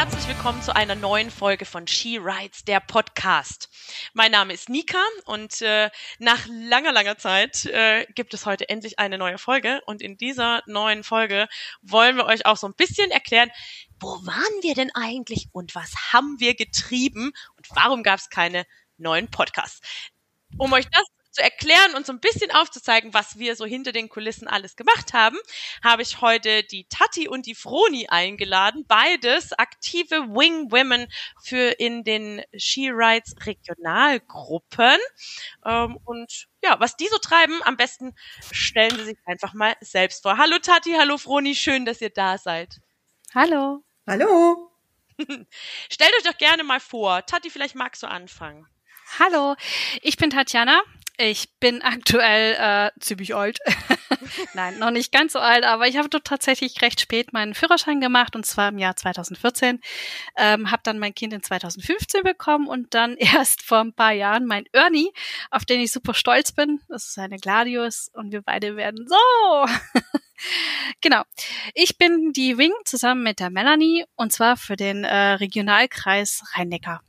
Herzlich willkommen zu einer neuen Folge von She Rides, der Podcast. Mein Name ist Nika und äh, nach langer, langer Zeit äh, gibt es heute endlich eine neue Folge. Und in dieser neuen Folge wollen wir euch auch so ein bisschen erklären, wo waren wir denn eigentlich und was haben wir getrieben und warum gab es keine neuen Podcasts. Um euch das zu erklären und so ein bisschen aufzuzeigen, was wir so hinter den Kulissen alles gemacht haben, habe ich heute die Tati und die Froni eingeladen. Beides aktive Wing Women für in den She Rides Regionalgruppen. Ähm, und ja, was die so treiben, am besten stellen sie sich einfach mal selbst vor. Hallo Tati, hallo Froni, schön, dass ihr da seid. Hallo. Hallo. Stellt euch doch gerne mal vor. Tati, vielleicht magst du anfangen. Hallo, ich bin Tatjana. Ich bin aktuell äh, ziemlich alt. Nein, noch nicht ganz so alt, aber ich habe tatsächlich recht spät meinen Führerschein gemacht und zwar im Jahr 2014. Ähm, habe dann mein Kind in 2015 bekommen und dann erst vor ein paar Jahren mein Ernie, auf den ich super stolz bin. Das ist eine Gladius und wir beide werden so. genau. Ich bin die Wing zusammen mit der Melanie und zwar für den äh, Regionalkreis Rhein-Neckar.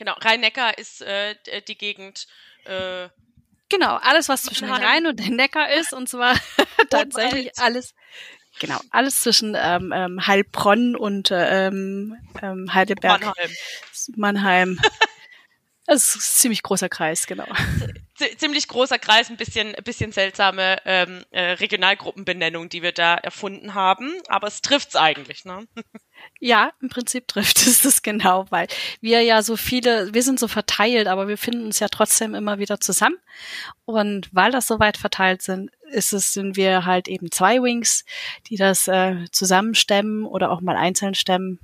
Genau, Rhein-Neckar ist äh, die Gegend. Äh, genau, alles, was zwischen Rhein, Rhein und den Neckar ist, und zwar tatsächlich alles. Genau, alles zwischen ähm, ähm, Heilbronn und ähm, ähm, Heidelberg. Mannheim. Mannheim. Das ist ein ziemlich großer Kreis, genau. Ziemlich großer Kreis, ein bisschen, ein bisschen seltsame ähm, äh, Regionalgruppenbenennung, die wir da erfunden haben, aber es trifft's eigentlich, ne? Ja, im Prinzip trifft es das genau, weil wir ja so viele, wir sind so verteilt, aber wir finden uns ja trotzdem immer wieder zusammen. Und weil das so weit verteilt sind, ist es, sind wir halt eben zwei Wings, die das äh, zusammenstemmen oder auch mal einzeln stemmen.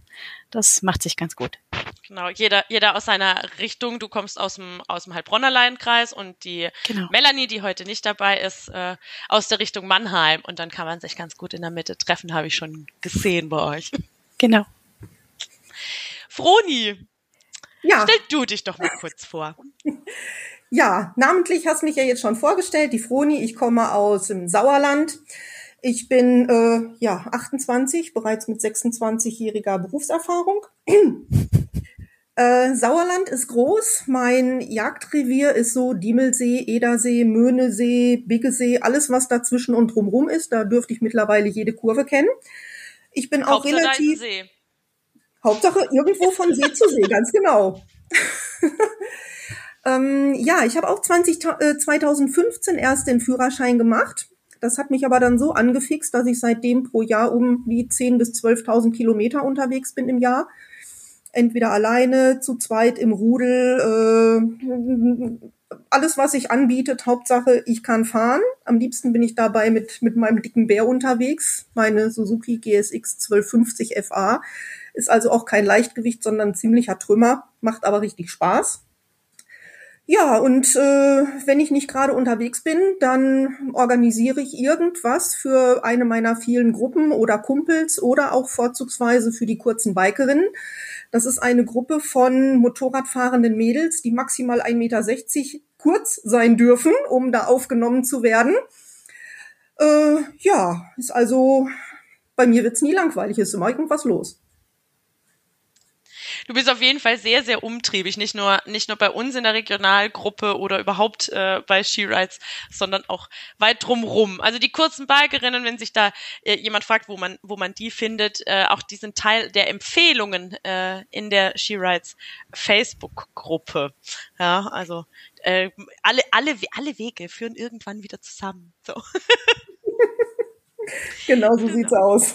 Das macht sich ganz gut. Genau, jeder, jeder aus seiner Richtung. Du kommst aus dem, aus dem Heilbronner Leinenkreis und die genau. Melanie, die heute nicht dabei ist, äh, aus der Richtung Mannheim. Und dann kann man sich ganz gut in der Mitte treffen, habe ich schon gesehen bei euch. Genau. Froni, ja. stell du dich doch mal kurz vor. Ja, namentlich hast mich ja jetzt schon vorgestellt, die Froni. Ich komme aus dem Sauerland. Ich bin äh, ja 28, bereits mit 26-jähriger Berufserfahrung. Äh, Sauerland ist groß. Mein Jagdrevier ist so Diemelsee, Edersee, Möhnesee, Biggesee, alles was dazwischen und drumrum ist. Da dürfte ich mittlerweile jede Kurve kennen. Ich bin auch Hauptsache relativ. See. Hauptsache irgendwo von See zu See, ganz genau. ähm, ja, ich habe auch 20, äh, 2015 erst den Führerschein gemacht. Das hat mich aber dann so angefixt, dass ich seitdem pro Jahr um die 10.000 bis 12.000 Kilometer unterwegs bin im Jahr entweder alleine, zu zweit im Rudel, äh, alles, was sich anbietet, Hauptsache, ich kann fahren. Am liebsten bin ich dabei mit, mit meinem dicken Bär unterwegs. Meine Suzuki GSX 1250 FA ist also auch kein Leichtgewicht, sondern ziemlicher Trümmer, macht aber richtig Spaß. Ja, und äh, wenn ich nicht gerade unterwegs bin, dann organisiere ich irgendwas für eine meiner vielen Gruppen oder Kumpels oder auch vorzugsweise für die kurzen Bikerinnen. Das ist eine Gruppe von Motorradfahrenden Mädels, die maximal 1,60 Meter kurz sein dürfen, um da aufgenommen zu werden. Äh, ja, ist also, bei mir wird's nie langweilig, ist immer irgendwas los du bist auf jeden Fall sehr, sehr umtriebig. Nicht nur, nicht nur bei uns in der Regionalgruppe oder überhaupt äh, bei She Rides, sondern auch weit drumrum. Also die kurzen Bikerinnen, wenn sich da äh, jemand fragt, wo man, wo man die findet, äh, auch die sind Teil der Empfehlungen äh, in der She Rides Facebook-Gruppe. Ja, also äh, alle, alle, alle Wege führen irgendwann wieder zusammen. So. genau so genau. sieht's aus.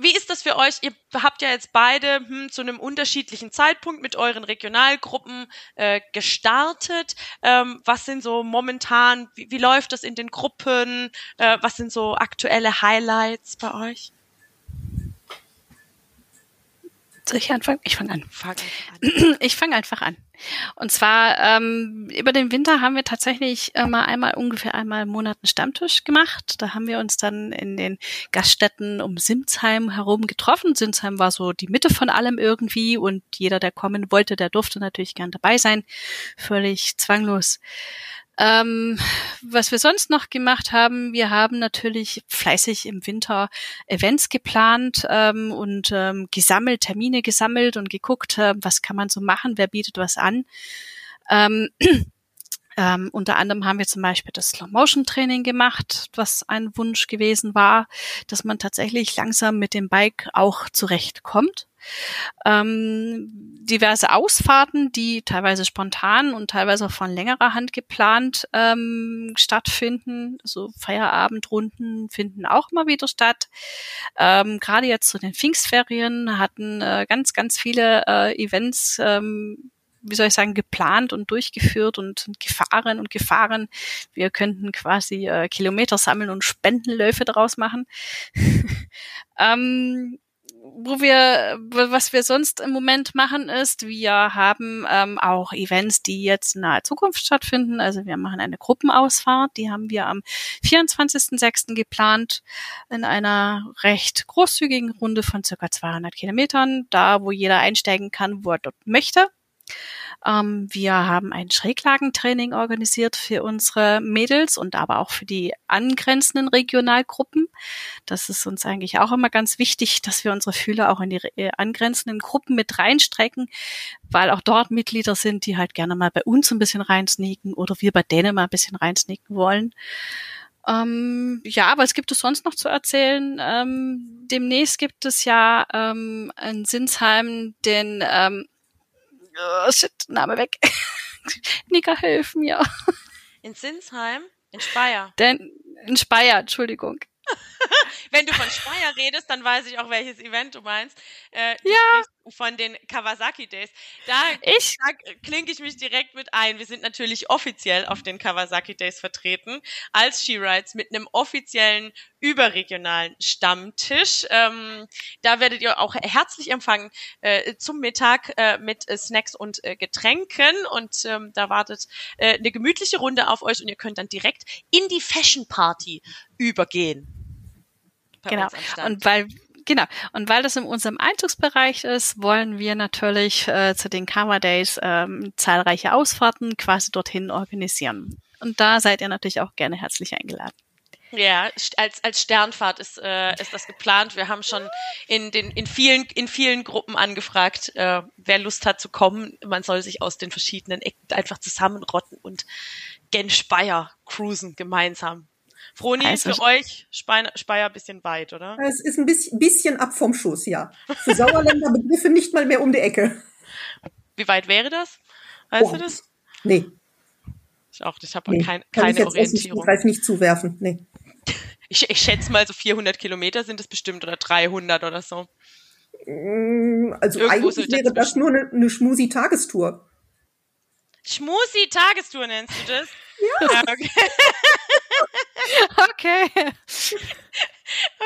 Wie ist das für euch? Ihr habt ja jetzt beide hm, zu einem unterschiedlichen Zeitpunkt mit euren Regionalgruppen äh, gestartet. Ähm, was sind so momentan, wie, wie läuft das in den Gruppen? Äh, was sind so aktuelle Highlights bei euch? Soll ich anfangen? Ich fange an. Fang an. Ich fange einfach an. Und zwar ähm, über den Winter haben wir tatsächlich äh, mal einmal ungefähr einmal im Monat einen Stammtisch gemacht. Da haben wir uns dann in den Gaststätten um Simsheim herum getroffen. Simsheim war so die Mitte von allem irgendwie und jeder, der kommen wollte, der durfte natürlich gern dabei sein. Völlig zwanglos. Ähm, was wir sonst noch gemacht haben, wir haben natürlich fleißig im Winter Events geplant ähm, und ähm, gesammelt, Termine gesammelt und geguckt, äh, was kann man so machen, wer bietet was an. Ähm, ähm, unter anderem haben wir zum Beispiel das Slow-Motion-Training gemacht, was ein Wunsch gewesen war, dass man tatsächlich langsam mit dem Bike auch zurechtkommt. Ähm, diverse Ausfahrten, die teilweise spontan und teilweise auch von längerer Hand geplant ähm, stattfinden. So Feierabendrunden finden auch immer wieder statt. Ähm, Gerade jetzt zu den Pfingstferien hatten äh, ganz, ganz viele äh, Events ähm, wie soll ich sagen, geplant und durchgeführt und gefahren und gefahren. Wir könnten quasi äh, Kilometer sammeln und Spendenläufe daraus machen. ähm, wo wir, was wir sonst im Moment machen, ist, wir haben ähm, auch Events, die jetzt in naher Zukunft stattfinden. Also wir machen eine Gruppenausfahrt, die haben wir am 24.06. geplant in einer recht großzügigen Runde von circa 200 Kilometern, da wo jeder einsteigen kann, wo er dort möchte. Ähm, wir haben ein Schräglagentraining organisiert für unsere Mädels und aber auch für die angrenzenden Regionalgruppen. Das ist uns eigentlich auch immer ganz wichtig, dass wir unsere Fühler auch in die äh, angrenzenden Gruppen mit reinstrecken, weil auch dort Mitglieder sind, die halt gerne mal bei uns ein bisschen reinsneaken oder wir bei denen mal ein bisschen reinsneaken wollen. Ähm, ja, es gibt es sonst noch zu erzählen. Ähm, demnächst gibt es ja ähm, in Sinsheim den ähm, Oh, shit, Name weg. Nika, hilf mir. In Sinsheim? In Speyer? Denn, in Speyer, Entschuldigung. Wenn du von Speyer redest, dann weiß ich auch, welches Event du meinst. Äh, ja. Von den Kawasaki Days. Da, ich, da klinke ich mich direkt mit ein. Wir sind natürlich offiziell auf den Kawasaki Days vertreten als She-Rides mit einem offiziellen überregionalen Stammtisch. Ähm, da werdet ihr auch herzlich empfangen äh, zum Mittag äh, mit äh, Snacks und äh, Getränken und ähm, da wartet äh, eine gemütliche Runde auf euch und ihr könnt dann direkt in die Fashion Party übergehen genau. Und weil Genau. Und weil das in unserem Einzugsbereich ist, wollen wir natürlich äh, zu den Karma Days ähm, zahlreiche Ausfahrten quasi dorthin organisieren. Und da seid ihr natürlich auch gerne herzlich eingeladen. Ja, als, als Sternfahrt ist, äh, ist das geplant. Wir haben schon in, den, in, vielen, in vielen Gruppen angefragt, äh, wer Lust hat zu kommen. Man soll sich aus den verschiedenen Ecken einfach zusammenrotten und gen Speyer cruisen gemeinsam. Froni, also, für euch Speyer, Speyer ein bisschen weit, oder? Es ist ein bisschen, bisschen ab vom Schuss, ja. Für Sauerländer Begriffe nicht mal mehr um die Ecke. Wie weit wäre das? Weißt oh, du das? Nee. Ich auch, ich habe nee, kein, keine Orientierung. Ich nicht zuwerfen, nee. Ich, ich schätze mal, so 400 Kilometer sind es bestimmt oder 300 oder so. Mm, also Irgendwo eigentlich wäre das nur eine, eine Schmusi-Tagestour. Schmusi-Tagestour nennst du das? Ja. ja okay. okay.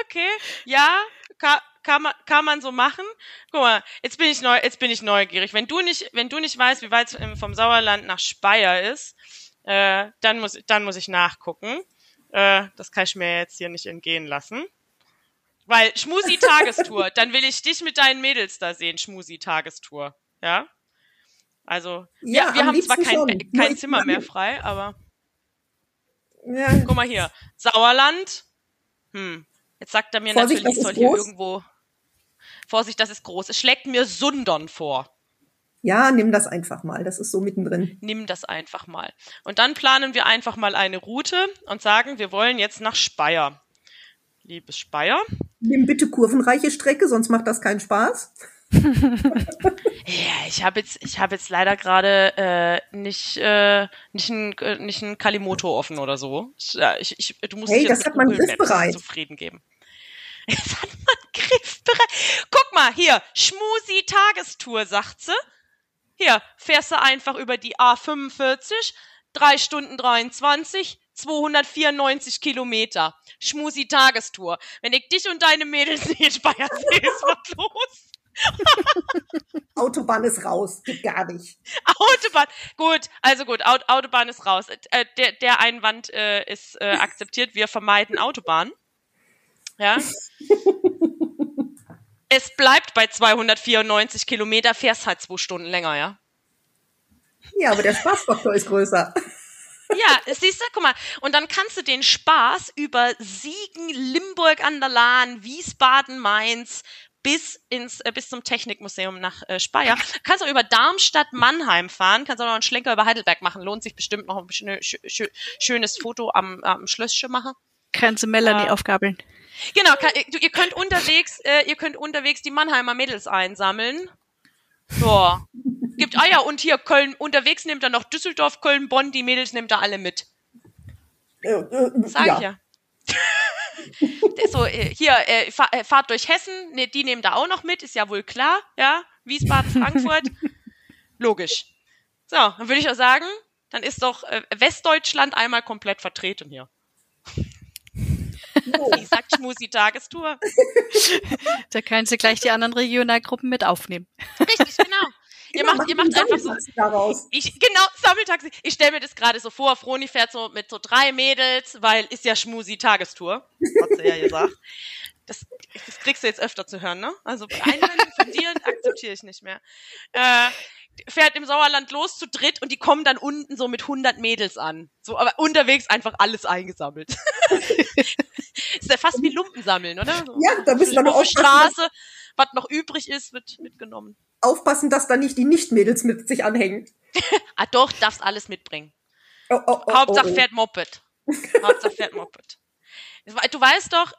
okay. Ja, kann, kann, man, kann man so machen. Guck mal, jetzt bin ich neu, jetzt bin ich neugierig. Wenn du nicht, wenn du nicht weißt, wie weit es vom Sauerland nach Speyer ist, äh, dann muss, dann muss ich nachgucken. Äh, das kann ich mir jetzt hier nicht entgehen lassen. Weil Schmusi-Tagestour, dann will ich dich mit deinen Mädels da sehen, Schmusi-Tagestour. Ja? Also, ja, wir, wir haben zwar kein, kein Zimmer mehr frei, aber. Ja. Guck mal hier. Sauerland. Hm. Jetzt sagt er mir Vorsicht, natürlich, ich soll hier irgendwo. Vorsicht, das ist groß. Es schlägt mir Sundern vor. Ja, nimm das einfach mal. Das ist so mittendrin. Nimm das einfach mal. Und dann planen wir einfach mal eine Route und sagen, wir wollen jetzt nach Speyer. Liebes Speyer. Nimm bitte kurvenreiche Strecke, sonst macht das keinen Spaß ja, ich habe jetzt, ich habe jetzt leider gerade äh, nicht äh, nicht ein äh, nicht ein Kalimoto offen oder so. Ich, ich, du musst hey, dich das hat man griffbereit. zufrieden geben. Das hat man griffbereit. Guck mal hier, Schmusi Tagestour, sagt sie. Hier fährst du einfach über die A45, drei Stunden 23, 294 Kilometer. Schmusi Tagestour. Wenn ich dich und deine Mädels nicht in Speyer sehe, ist was los. Autobahn ist raus, geht gar nicht. Autobahn, gut, also gut, Aut Autobahn ist raus. Äh, der, der Einwand äh, ist äh, akzeptiert, wir vermeiden Autobahn. Ja. es bleibt bei 294 Kilometer, fährst halt zwei Stunden länger, ja. Ja, aber der Spaßfaktor ist größer. Ja, siehst du, guck mal. Und dann kannst du den Spaß über Siegen, Limburg an der Lahn, Wiesbaden, Mainz, bis ins äh, bis zum Technikmuseum nach äh, Speyer. Kannst auch über Darmstadt, Mannheim fahren, kannst auch noch einen Schlenker über Heidelberg machen. Lohnt sich bestimmt noch ein schö schö schönes Foto am, am Schlösschen machen. Kannst du Melanie Äh, aufgabeln. Genau, kann, du, ihr könnt unterwegs, äh, ihr könnt unterwegs die Mannheimer Mädels einsammeln. Ja. Gibt Eier und hier Köln, unterwegs nimmt er noch Düsseldorf, Köln, Bonn, die Mädels nimmt er alle mit. Äh, äh, Sag ja. ich ja. So, äh, hier, äh, fahr, äh, Fahrt durch Hessen, ne, die nehmen da auch noch mit, ist ja wohl klar, ja. Wiesbaden, Frankfurt. Logisch. So, dann würde ich auch sagen, dann ist doch äh, Westdeutschland einmal komplett vertreten hier. Wie sagt Schmusi Tagestour? Da können Sie gleich die anderen Regionalgruppen mit aufnehmen. Richtig, genau. Ihr macht, ihr macht einfach so. Daraus. Ich, genau, Sammeltaxi. Ich stelle mir das gerade so vor, Froni fährt so mit so drei Mädels, weil ist ja Schmusi Tagestour, hat sie ja gesagt. Das, das kriegst du jetzt öfter zu hören, ne? Also Einwände von dir akzeptiere ich nicht mehr. Äh, fährt im Sauerland los zu dritt und die kommen dann unten so mit 100 Mädels an. So, aber unterwegs einfach alles eingesammelt. ist ja fast wie Lumpen sammeln, oder? So, Ja, da müssen wir noch auf Straße, was noch übrig ist, wird mitgenommen. Aufpassen, dass da nicht die Nicht-Mädels mit sich anhängen. Ah doch, darfst alles mitbringen. Oh, oh, oh, Hauptsache oh, oh. fährt Moped. Hauptsache fährt Moped. Du weißt doch,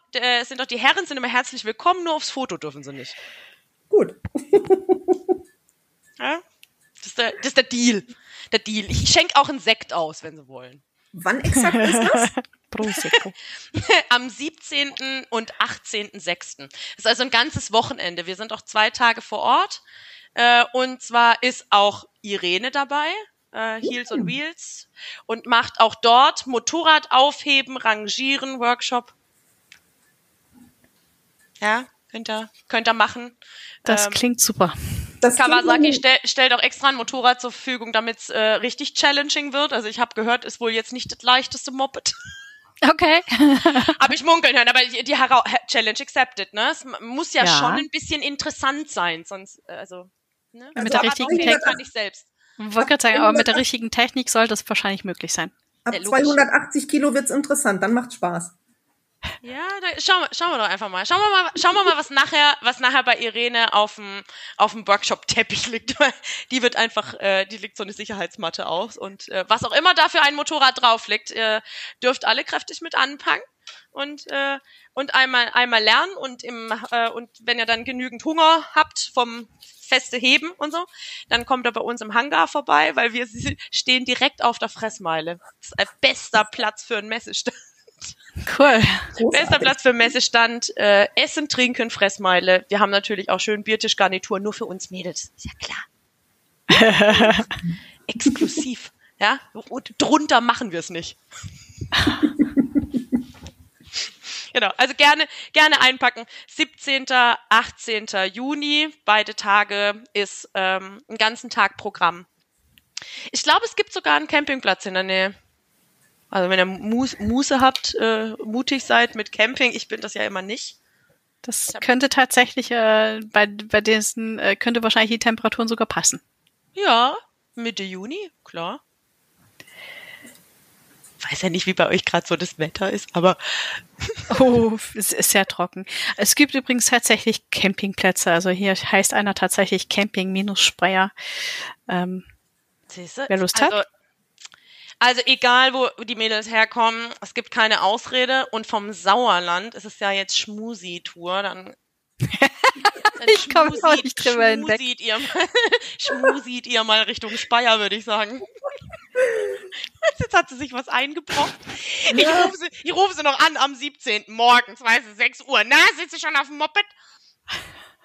sind doch die Herren sind immer herzlich willkommen, nur aufs Foto dürfen sie nicht. Gut. Ja? Das, ist der, das ist der Deal. Der Deal. Ich schenke auch einen Sekt aus, wenn sie wollen. Wann exakt ist das? Prosecco. Am 17. und 18.06. Das ist also ein ganzes Wochenende. Wir sind auch zwei Tage vor Ort. Äh, und zwar ist auch Irene dabei, äh, Heels on Wheels, und macht auch dort Motorrad aufheben, rangieren, Workshop. Ja, könnt ihr, könnt ihr machen. Das Ähm, klingt super. Das Kawasaki stell, stellt auch extra ein Motorrad zur Verfügung, damit es äh, richtig challenging wird. Also ich habe gehört, ist wohl jetzt nicht das leichteste Moped. Okay. Habe ich munkeln hören, aber die, die Challenge accepted, ne? Es muss ja, Ja. schon ein bisschen interessant sein, sonst, äh, also, ne? Also Mit der richtigen 200 Technik kann ich selbst. Wollte gerade sagen, aber mit der richtigen Technik sollte es wahrscheinlich möglich sein. Ab Ja, logisch. 280 Kilo wird's interessant, dann macht's Spaß. Ja, da, schauen, wir- schauen wir doch einfach mal. Schauen wir mal, schauen wir mal, was nachher, was nachher bei Irene auf dem auf dem Workshop-Teppich liegt. Weil Die wird einfach, äh, die liegt so eine Sicherheitsmatte aus und äh, was auch immer da für ein Motorrad drauf liegt, äh, dürft alle kräftig mit anpacken und äh, und einmal einmal lernen und im äh, und wenn ihr dann genügend Hunger habt vom feste Heben und so, dann kommt er bei uns im Hangar vorbei, weil wir stehen direkt auf der Fressmeile. Das ist ein bester Platz für einen Messestand. Cool. Bester Großartig. Platz für Messestand. Äh, Essen, Trinken, Fressmeile. Wir haben natürlich auch schön Biertischgarnitur, nur für uns Mädels. Ist ja klar. Exklusiv. Ja, und drunter machen wir es nicht. genau, also gerne, gerne einpacken. 17., 18. Juni, beide Tage ist ähm, ein ganzen Tag Programm. Ich glaube, es gibt sogar einen Campingplatz in der Nähe. Also wenn ihr Muße habt, äh, mutig seid mit Camping, ich bin das ja immer nicht. Das könnte tatsächlich äh, bei, bei diesen, äh, könnte wahrscheinlich die Temperaturen sogar passen. Ja, Mitte Juni, klar. Weiß ja nicht, wie bei euch gerade so das Wetter ist, aber Oh, es ist sehr trocken. Es gibt übrigens tatsächlich Campingplätze. Also hier heißt einer tatsächlich Camping-Speyer. Ähm, siehste, Wer Lust also, hat? Also egal, wo die Mädels herkommen, es gibt keine Ausrede. Und vom Sauerland ist es ja jetzt Schmusi-Tour, dann, Ich komm auch nicht drüber hinweg. schmusiet ihr mal, ihr mal Richtung Speyer, würde ich sagen. Jetzt hat sie sich was eingebrockt. Ich rufe sie, ich rufe sie noch an am 17. morgens, weißt du, 6 Uhr. Na, sitzt du schon auf dem Moped?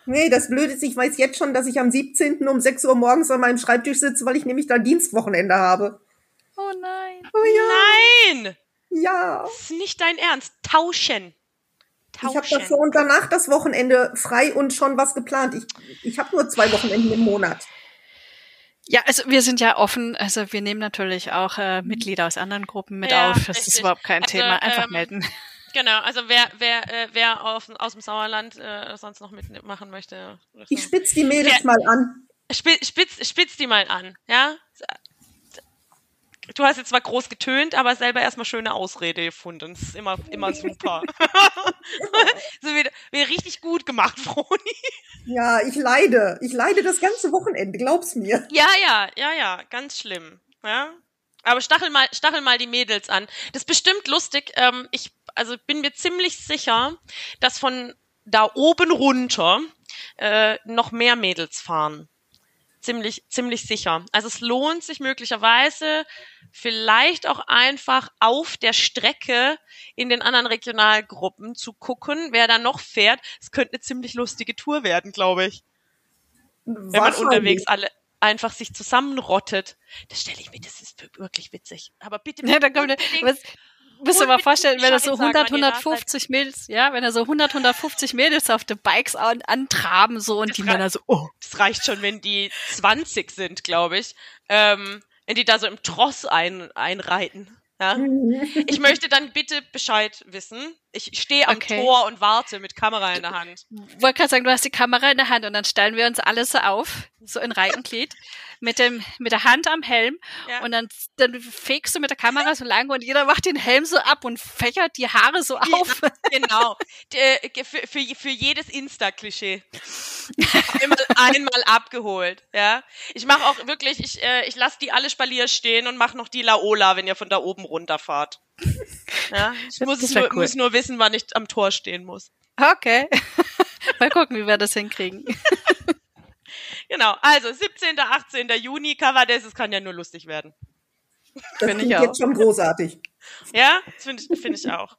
Nee, das Blöde ist, ich weiß jetzt schon, dass ich am 17. um 6 Uhr morgens an meinem Schreibtisch sitze, weil ich nämlich da Dienstwochenende habe. oh nein. Oh ja, Nein! ja. Das ist nicht dein Ernst. Tauschen. Ich habe Tauschen. davor und danach das Wochenende frei und schon was geplant. Ich, ich habe nur zwei Wochenenden im Monat. Ja, also wir sind ja offen. Also wir nehmen natürlich auch äh, Mitglieder aus anderen Gruppen mit Ja, auf. Das richtig. ist überhaupt kein Also, Thema. Einfach ähm, melden. Genau, also wer, wer, äh, wer aus, aus dem Sauerland äh, sonst noch mitmachen möchte. Ich spitz die Mädels Ja. mal an. Spitz, spitz, spitz die mal an, ja? Du hast jetzt zwar groß getönt, aber selber erstmal schöne Ausrede gefunden. Das ist immer, immer super. so wie, wie richtig gut gemacht, Froni. Ja, ich leide. Ich leide das ganze Wochenende, glaub's mir. Ja, ja, ja, ja, ganz schlimm. Ja. Aber stachel mal, stachel mal die Mädels an. Das ist bestimmt lustig. Ähm, ich also bin mir ziemlich sicher, dass von da oben runter äh, noch mehr Mädels fahren ziemlich, ziemlich sicher. Also es lohnt sich möglicherweise vielleicht auch einfach auf der Strecke in den anderen Regionalgruppen zu gucken, wer da noch fährt. Es könnte eine ziemlich lustige Tour werden, glaube ich. Wenn man unterwegs alle einfach sich zusammenrottet. Das stelle ich mir, das ist wirklich witzig. Aber bitte, bitte ja, da kommt, was, Müsst ihr mal vorstellen, wenn er so 100, 150 Mädels, ja, wenn er so 100, 150 Mädels auf den Bikes an, antraben, so, und das die Männer so, oh. Das reicht schon, wenn die 20 sind, glaube ich. Ähm, wenn die da so im Tross ein, einreiten. Ja? Ich möchte dann bitte Bescheid wissen. Ich stehe am okay. Tor und warte mit Kamera in der Hand. Ich wollte gerade sagen, du hast die Kamera in der Hand und dann stellen wir uns alle so auf, so in Reihe und Glied mit dem mit der Hand am Helm ja. und dann dann fegst du mit der Kamera so lang und jeder macht den Helm so ab und fächert die Haare so auf. genau. Die, für, für, für jedes Insta-Klischee. einmal, einmal abgeholt. Ja. Ich mache auch wirklich, ich, äh, ich lasse die alle Spalier stehen und mache noch die Laola, wenn ihr von da oben runterfahrt. Ja, ich muss, nur, cool. muss nur wissen, wann ich am Tor stehen muss. Okay. Mal gucken, wie wir das hinkriegen. Genau, also 17. 18. Juni, Cover Days, es kann ja nur lustig werden. Das finde ich auch. jetzt schon großartig. Ja, das finde ich, find ich auch.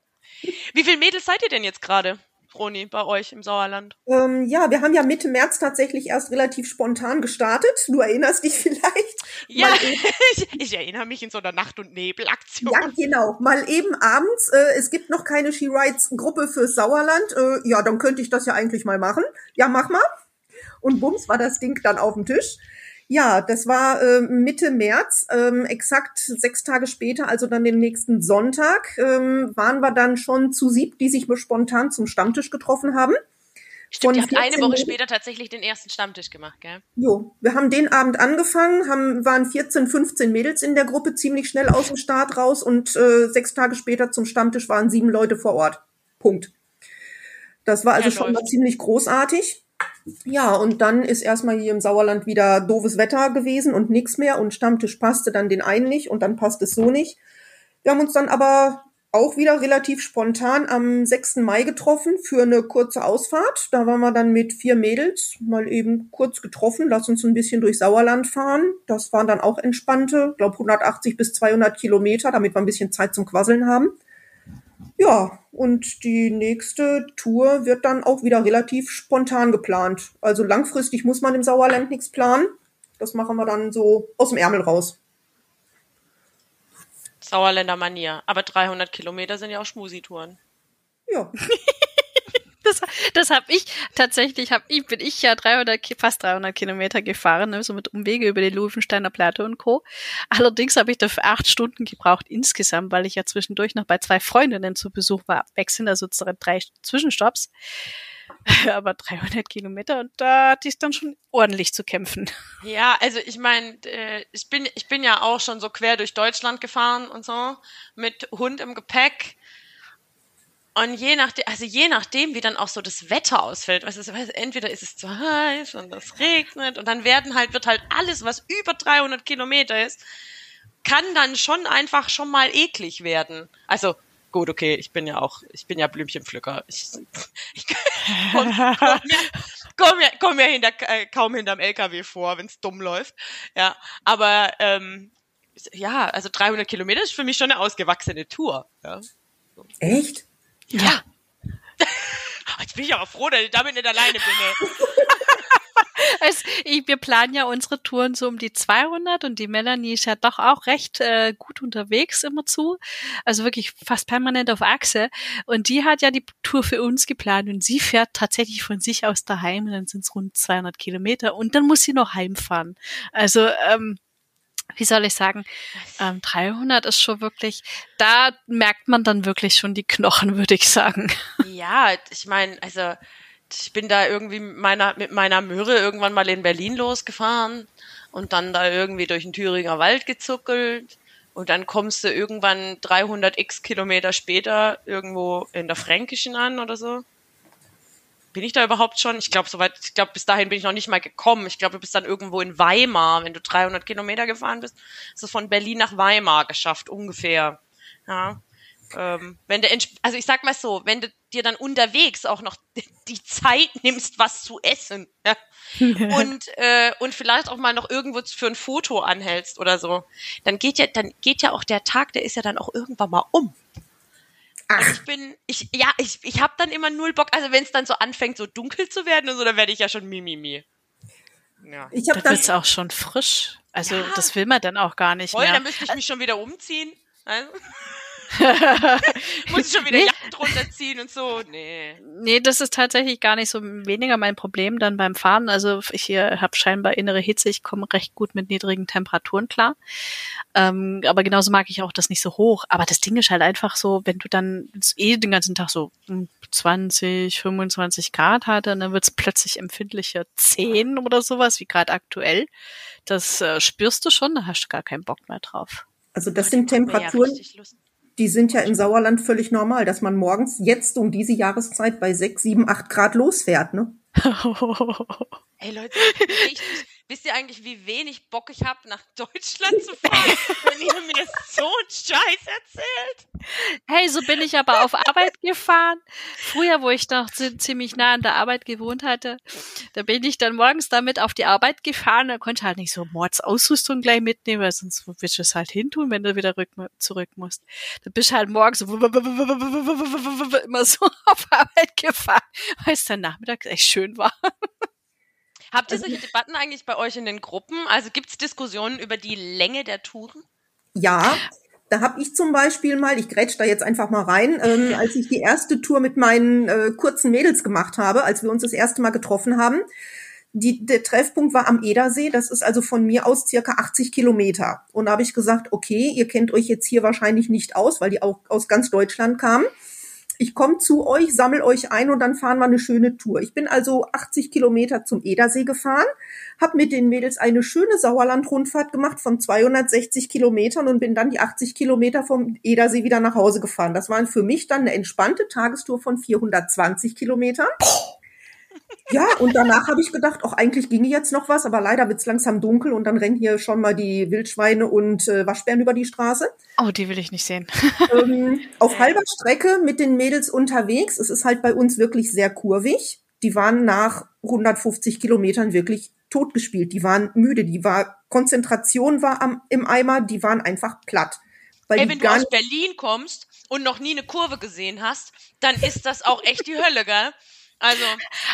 Wie viele Mädels seid ihr denn jetzt gerade? Roni, bei euch im Sauerland? Ähm, ja, wir haben ja Mitte März tatsächlich erst relativ spontan gestartet. Du erinnerst dich vielleicht? Ja, ich, ich, erinnere mich in so einer Nacht- und Nebel-Aktion. Ja, genau. Mal eben abends. Äh, es gibt noch keine She Rides Gruppe fürs Sauerland. Äh, ja, dann könnte ich das ja eigentlich mal machen. Ja, mach mal und bums war das Ding dann auf dem Tisch. Ja, das war äh, Mitte März, ähm, exakt sechs Tage später, also dann den nächsten Sonntag, ähm, waren wir dann schon zu sieb, die sich spontan zum Stammtisch getroffen haben. Stimmt, ihr habt eine Woche später tatsächlich den ersten Stammtisch gemacht, gell? Jo, wir haben den Abend angefangen, haben, waren 14, 15 Mädels in der Gruppe, ziemlich schnell aus dem Start raus und äh, sechs Tage später zum Stammtisch waren sieben Leute vor Ort. Punkt. Das war also ja, schon mal ziemlich großartig. Ja, und dann ist erstmal hier im Sauerland wieder doofes Wetter gewesen und nichts mehr und Stammtisch passte dann den einen nicht und dann passt es so nicht. Wir haben uns dann aber auch wieder relativ spontan am 6. Mai getroffen für eine kurze Ausfahrt. Da waren wir dann mit vier Mädels mal eben kurz getroffen, lass uns ein bisschen durch Sauerland fahren. Das waren dann auch entspannte, glaube 180 bis 200 Kilometer, damit wir ein bisschen Zeit zum Quasseln haben. Ja, und die nächste Tour wird dann auch wieder relativ spontan geplant. Also langfristig muss man im Sauerland nichts planen. Das machen wir dann so aus dem Ärmel raus. Sauerländer Manier. Aber 300 Kilometer sind ja auch Schmusitouren. Ja. das, das habe ich tatsächlich, hab ich, bin ich ja 300, fast 300 Kilometer gefahren, ne, so mit Umwege über die Löwensteiner Platte und Co. Allerdings habe ich dafür acht Stunden gebraucht insgesamt, weil ich ja zwischendurch noch bei zwei Freundinnen zu Besuch war, wechseln, also drei Zwischenstopps. Aber 300 Kilometer und da hatte ich dann schon ordentlich zu kämpfen. Ja, also ich meine, äh, ich bin ich bin ja auch schon so quer durch Deutschland gefahren und so mit Hund im Gepäck und je nachdem, also je nachdem, wie dann auch so das Wetter ausfällt, weißt du, entweder ist es zu heiß und es regnet und dann werden halt, wird halt alles, was über 300 Kilometer ist, kann dann schon einfach schon mal eklig werden. Also, gut, okay, ich bin ja auch, ich bin ja Blümchenpflücker. Ich, ich komm, komm, ja, komm, ja, komm ja hinter, äh, kaum hinterm LKW vor, wenn es dumm läuft. Ja, aber ähm, ja, also 300 Kilometer ist für mich schon eine ausgewachsene Tour. Ja. Echt? Ja. Jetzt bin ich aber froh, dass ich damit nicht alleine bin. also, wir planen ja unsere Touren so um die 200 und die Melanie ist ja doch auch recht äh, gut unterwegs immer zu. Also wirklich fast permanent auf Achse. Und die hat ja die Tour für uns geplant und sie fährt tatsächlich von sich aus daheim. Dann sind es rund 200 Kilometer und dann muss sie noch heimfahren. Also ähm, wie soll ich sagen, ähm, 300 ist schon wirklich, da merkt man dann wirklich schon die Knochen, würde ich sagen. Ja, ich meine, also ich bin da irgendwie mit meiner, mit meiner Möhre irgendwann mal in Berlin losgefahren und dann da irgendwie durch den Thüringer Wald gezuckelt Und dann kommst du irgendwann 300 x Kilometer später irgendwo in der Fränkischen an oder so. Bin ich da überhaupt schon? Ich glaube, soweit, ich glaube, bis dahin bin ich noch nicht mal gekommen. Ich glaube, du bist dann irgendwo in Weimar, wenn du 300 Kilometer gefahren bist. Hast du von Berlin nach Weimar geschafft, ungefähr. Ja. Ähm, wenn du, also ich sag mal so, wenn du dir dann unterwegs auch noch die Zeit nimmst, was zu essen, ja, und äh, und vielleicht auch mal noch irgendwo für ein Foto anhältst oder so, dann geht ja, dann geht ja auch der Tag, der ist ja dann auch irgendwann mal um. Ach. Und ich bin, ich, ja, ich, ich habe dann immer null Bock. Also wenn es dann so anfängt, so dunkel zu werden und so, dann werde ich ja schon mimimi. Ja. Ich habe das auch schon frisch. Also ja. das will man dann auch gar nicht Voll, mehr. dann müsste ich mich schon wieder umziehen. Also. Muss ich schon wieder nee. Jacken drunter ziehen und so? Nee. Nee, das ist tatsächlich gar nicht so weniger mein Problem dann beim Fahren. Also ich hier habe scheinbar innere Hitze, ich komme recht gut mit niedrigen Temperaturen klar. Ähm, aber genauso mag ich auch das nicht so hoch. Aber das Ding ist halt einfach so, wenn du dann eh den ganzen Tag so 20, 25 Grad hatte, dann wird's plötzlich empfindlicher 10 oder sowas, wie gerade aktuell. Das äh, spürst du schon, da hast du gar keinen Bock mehr drauf. Also das sind Temperaturen, die sind ja im Sauerland völlig normal, dass man morgens jetzt um diese Jahreszeit bei 6, 7, 8 Grad losfährt, ne? Ey Leute, ich, wisst ihr eigentlich, wie wenig Bock ich habe, nach Deutschland zu fahren, wenn ihr mir so einen Scheiß erzählt? Hey, so bin ich aber auf Arbeit gefahren. Früher, wo ich noch ziemlich nah an der Arbeit gewohnt hatte, da bin ich dann morgens damit auf die Arbeit gefahren. Da konnte ich halt nicht so Mordsausrüstung gleich mitnehmen, weil sonst willst du es halt hintun, wenn du wieder rück, zurück musst. Da bist du halt morgens immer so auf Arbeit gefahren, weil es dann nachmittags echt schön war. Habt ihr also solche Debatten eigentlich bei euch in den Gruppen? Also gibt es Diskussionen über die Länge der Touren? Ja, da habe ich zum Beispiel mal, ich grätsch da jetzt einfach mal rein, ähm, als ich die erste Tour mit meinen äh, kurzen Mädels gemacht habe, als wir uns das erste Mal getroffen haben. Die, der Treffpunkt war am Edersee, das ist also von mir aus circa 80 Kilometer. Und da habe ich gesagt, okay, ihr kennt euch jetzt hier wahrscheinlich nicht aus, weil die auch aus ganz Deutschland kamen ich komme zu euch, sammel euch ein und dann fahren wir eine schöne Tour. Ich bin also 80 Kilometer zum Edersee gefahren, habe mit den Mädels eine schöne Sauerland-Rundfahrt gemacht von 260 Kilometern und bin dann die 80 Kilometer vom Edersee wieder nach Hause gefahren. Das waren für mich dann eine entspannte Tagestour von 420 Kilometern. Poh. Ja, und danach habe ich gedacht, auch eigentlich ginge jetzt noch was, aber leider wird's langsam dunkel und dann rennen hier schon mal die Wildschweine und äh, Waschbären über die Straße. Oh, die will ich nicht sehen. ähm, auf halber Strecke mit den Mädels unterwegs. Es ist halt bei uns wirklich sehr kurvig. Die waren nach 150 Kilometern wirklich totgespielt. Die waren müde. Die war Konzentration war am, im Eimer. Die waren einfach platt. Weil Ey, wenn du aus Berlin kommst und noch nie eine Kurve gesehen hast, dann ist das auch echt die Hölle, gell? Also.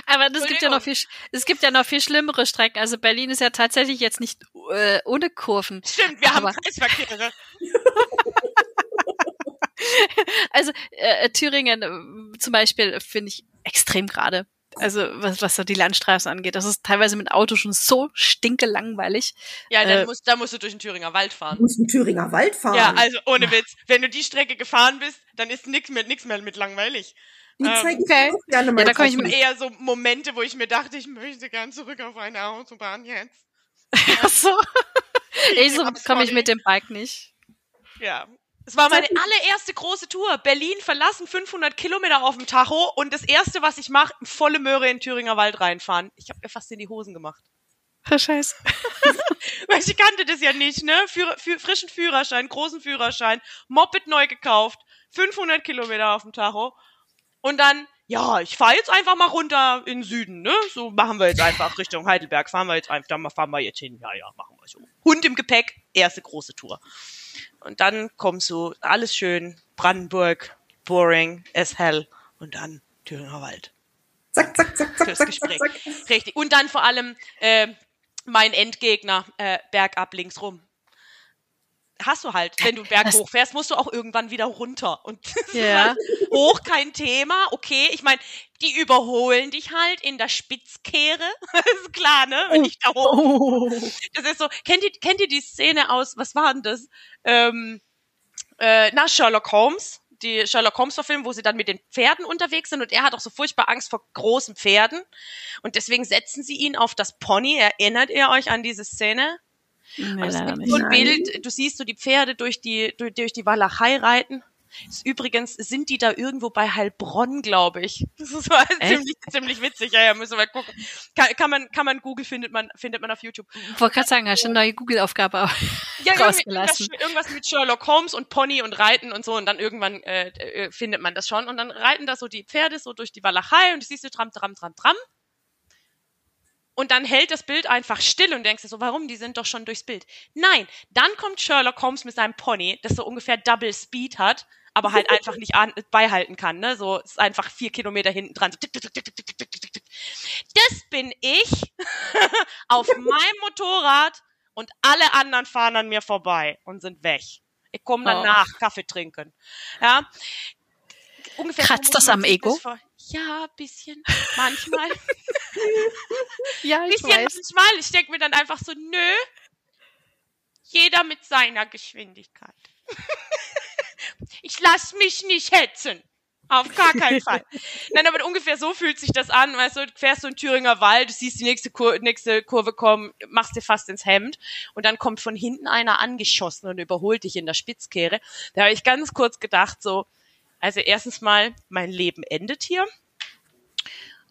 Aber es gibt ja noch viel, es gibt ja noch viel schlimmere Strecken. Also Berlin ist ja tatsächlich jetzt nicht äh, ohne Kurven. Stimmt, wir aber, haben Kreisverkehre. also äh, Thüringen äh, zum Beispiel finde ich extrem gerade. Also was, was so die Landstraßen angeht. Das ist teilweise mit Auto schon so stinke langweilig. Ja, dann äh, musst, da musst du durch den Thüringer Wald fahren. Du musst den Thüringer Wald fahren. Ja, also ohne Witz. Wenn du die Strecke gefahren bist, dann ist nix mehr, nix mehr mit langweilig. Die ähm, zeige ich okay. auch gerne mal. Ja, da komme ich eher so Momente, wo ich mir dachte, ich möchte gern zurück auf eine Autobahn jetzt. Ach so. ich so komme ich mit dem Bike nicht. Ja. Es war meine allererste große Tour. Berlin verlassen, 500 Kilometer auf dem Tacho und das erste, was ich mache, volle Möhre in Thüringer Wald reinfahren. Ich habe mir fast in die Hosen gemacht. Scheiße. Weil ich kannte das ja nicht, ne? Führer, für, frischen Führerschein, großen Führerschein, Moped neu gekauft, 500 Kilometer auf dem Tacho und dann, ja, ich fahre jetzt einfach mal runter in den Süden, ne? So machen wir jetzt einfach Richtung Heidelberg, fahren wir jetzt einfach, da fahren wir jetzt hin. Ja, ja, machen wir so. Hund im Gepäck, erste große Tour. Und dann kommst du, alles schön, Brandenburg, boring, es hell und dann Thüringer Wald. Zack, zack, zack, zack, zack, zack, zack. Richtig. Und dann vor allem äh, mein Endgegner, äh, bergab links rum hast du halt, wenn du Berg hoch fährst, musst du auch irgendwann wieder runter. Und ja. halt hoch kein Thema. Okay, ich meine, die überholen dich halt in der Spitzkehre. das ist klar, ne? Wenn ich da hoch. Oh. Das ist so. Kennt ihr, kennt ihr die Szene aus, was war denn das? Ähm, äh, na, Sherlock Holmes. Die Sherlock Holmes Verfilmung, wo sie dann mit den Pferden unterwegs sind und er hat auch so furchtbar Angst vor großen Pferden und deswegen setzen sie ihn auf das Pony. Erinnert ihr euch an diese Szene? Nee, Aber es gibt so ein. Bild, du siehst so die Pferde durch die, durch, durch die Walachei reiten. Ist übrigens, sind die da irgendwo bei Heilbronn, glaube ich. Das ist mal Echt? ziemlich, ziemlich witzig. Ja, ja, müssen wir gucken. Kann, kann man, kann man Google findet man, findet man auf YouTube. Ich wollte gerade sagen, hast du eine neue Google-Aufgabe auch. Ja, rausgelassen. Irgendwas, irgendwas mit Sherlock Holmes und Pony und Reiten und so und dann irgendwann äh, äh, findet man das schon und dann reiten da so die Pferde so durch die Walachei und du siehst du tram, tram, tram, tram und dann hält das Bild einfach still und denkst so, warum? Die sind doch schon durchs Bild. Nein, dann kommt Sherlock Holmes mit seinem Pony, das so ungefähr Double Speed hat, aber halt einfach nicht beihalten kann, ne? So ist einfach vier Kilometer hinten dran. So, tick, tick, tick, das bin ich auf meinem Motorrad und alle anderen fahren an mir vorbei und sind weg. Ich komme danach oh. Kaffee trinken. Ja, ungefähr Kratzt das am Ego? Vor, ja, bisschen. Manchmal. Ja, ich bisschen manchmal. Ich denke mir dann einfach so, nö. Jeder mit seiner Geschwindigkeit. ich lass mich nicht hetzen. Auf gar keinen Fall. Nein, aber ungefähr so fühlt sich das an. Weißt du, du fährst so in Thüringer Wald, du siehst die nächste, Kur nächste Kurve kommen, machst dir fast ins Hemd und dann kommt von hinten einer angeschossen und überholt dich in der Spitzkehre. Da habe ich ganz kurz gedacht, so, also erstens mal, mein Leben endet hier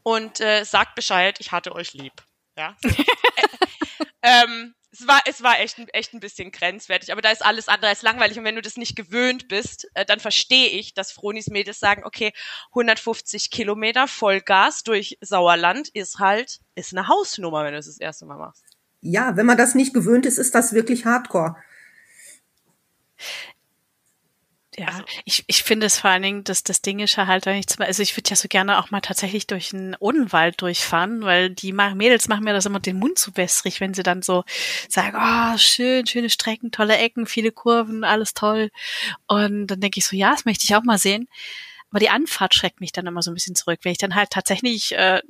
und äh, sagt Bescheid, ich hatte euch lieb. Ja. ähm, es war, es war echt, ein- echt ein bisschen grenzwertig, aber da ist alles andere als langweilig. Und wenn du das nicht gewöhnt bist, äh, dann verstehe ich, dass Fronis Mädels sagen, okay, 150 Kilometer Vollgas durch Sauerland ist halt, ist eine Hausnummer, wenn du es das erste Mal machst. Ja, wenn man das nicht gewöhnt ist, ist das wirklich Hardcore. Ja, Also- ich, ich finde es vor allen Dingen, dass das Ding ist ja halt, wenn ich zum, also ich würde ja so gerne auch mal tatsächlich durch einen Odenwald durchfahren, weil die Mädels machen mir das immer den Mund zu wässrig, wenn sie dann so sagen, oh, schön, schöne Strecken, tolle Ecken, viele Kurven, alles toll. Und dann denke ich so, ja, das möchte ich auch mal sehen. Aber die Anfahrt schreckt mich dann immer so ein bisschen zurück, wenn ich dann halt tatsächlich äh,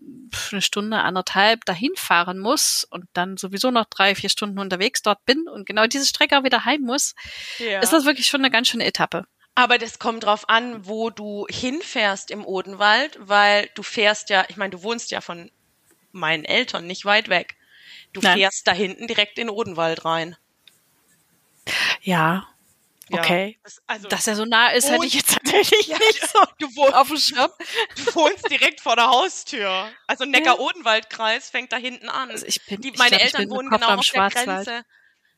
eine Stunde, anderthalb dahin fahren muss und dann sowieso noch drei, vier Stunden unterwegs dort bin und genau diese Strecke auch wieder heim muss, Ja. ist das wirklich schon eine ganz schöne Etappe. Aber das kommt drauf an, wo du hinfährst im Odenwald, weil du fährst ja, ich meine, du wohnst ja von meinen Eltern nicht weit weg. Du Nein. fährst da hinten direkt in den Odenwald rein. Ja, Ja. okay. Das, also, Dass er so nah ist, hätte ich jetzt tatsächlich Ja, nicht so du, wohnst, auf dem Schirm. du wohnst direkt vor der Haustür. Also Neckar-Odenwald-Kreis fängt da hinten an. Also ich bin, Die, meine glaub, Eltern wohnen genau am auf der. Grenze.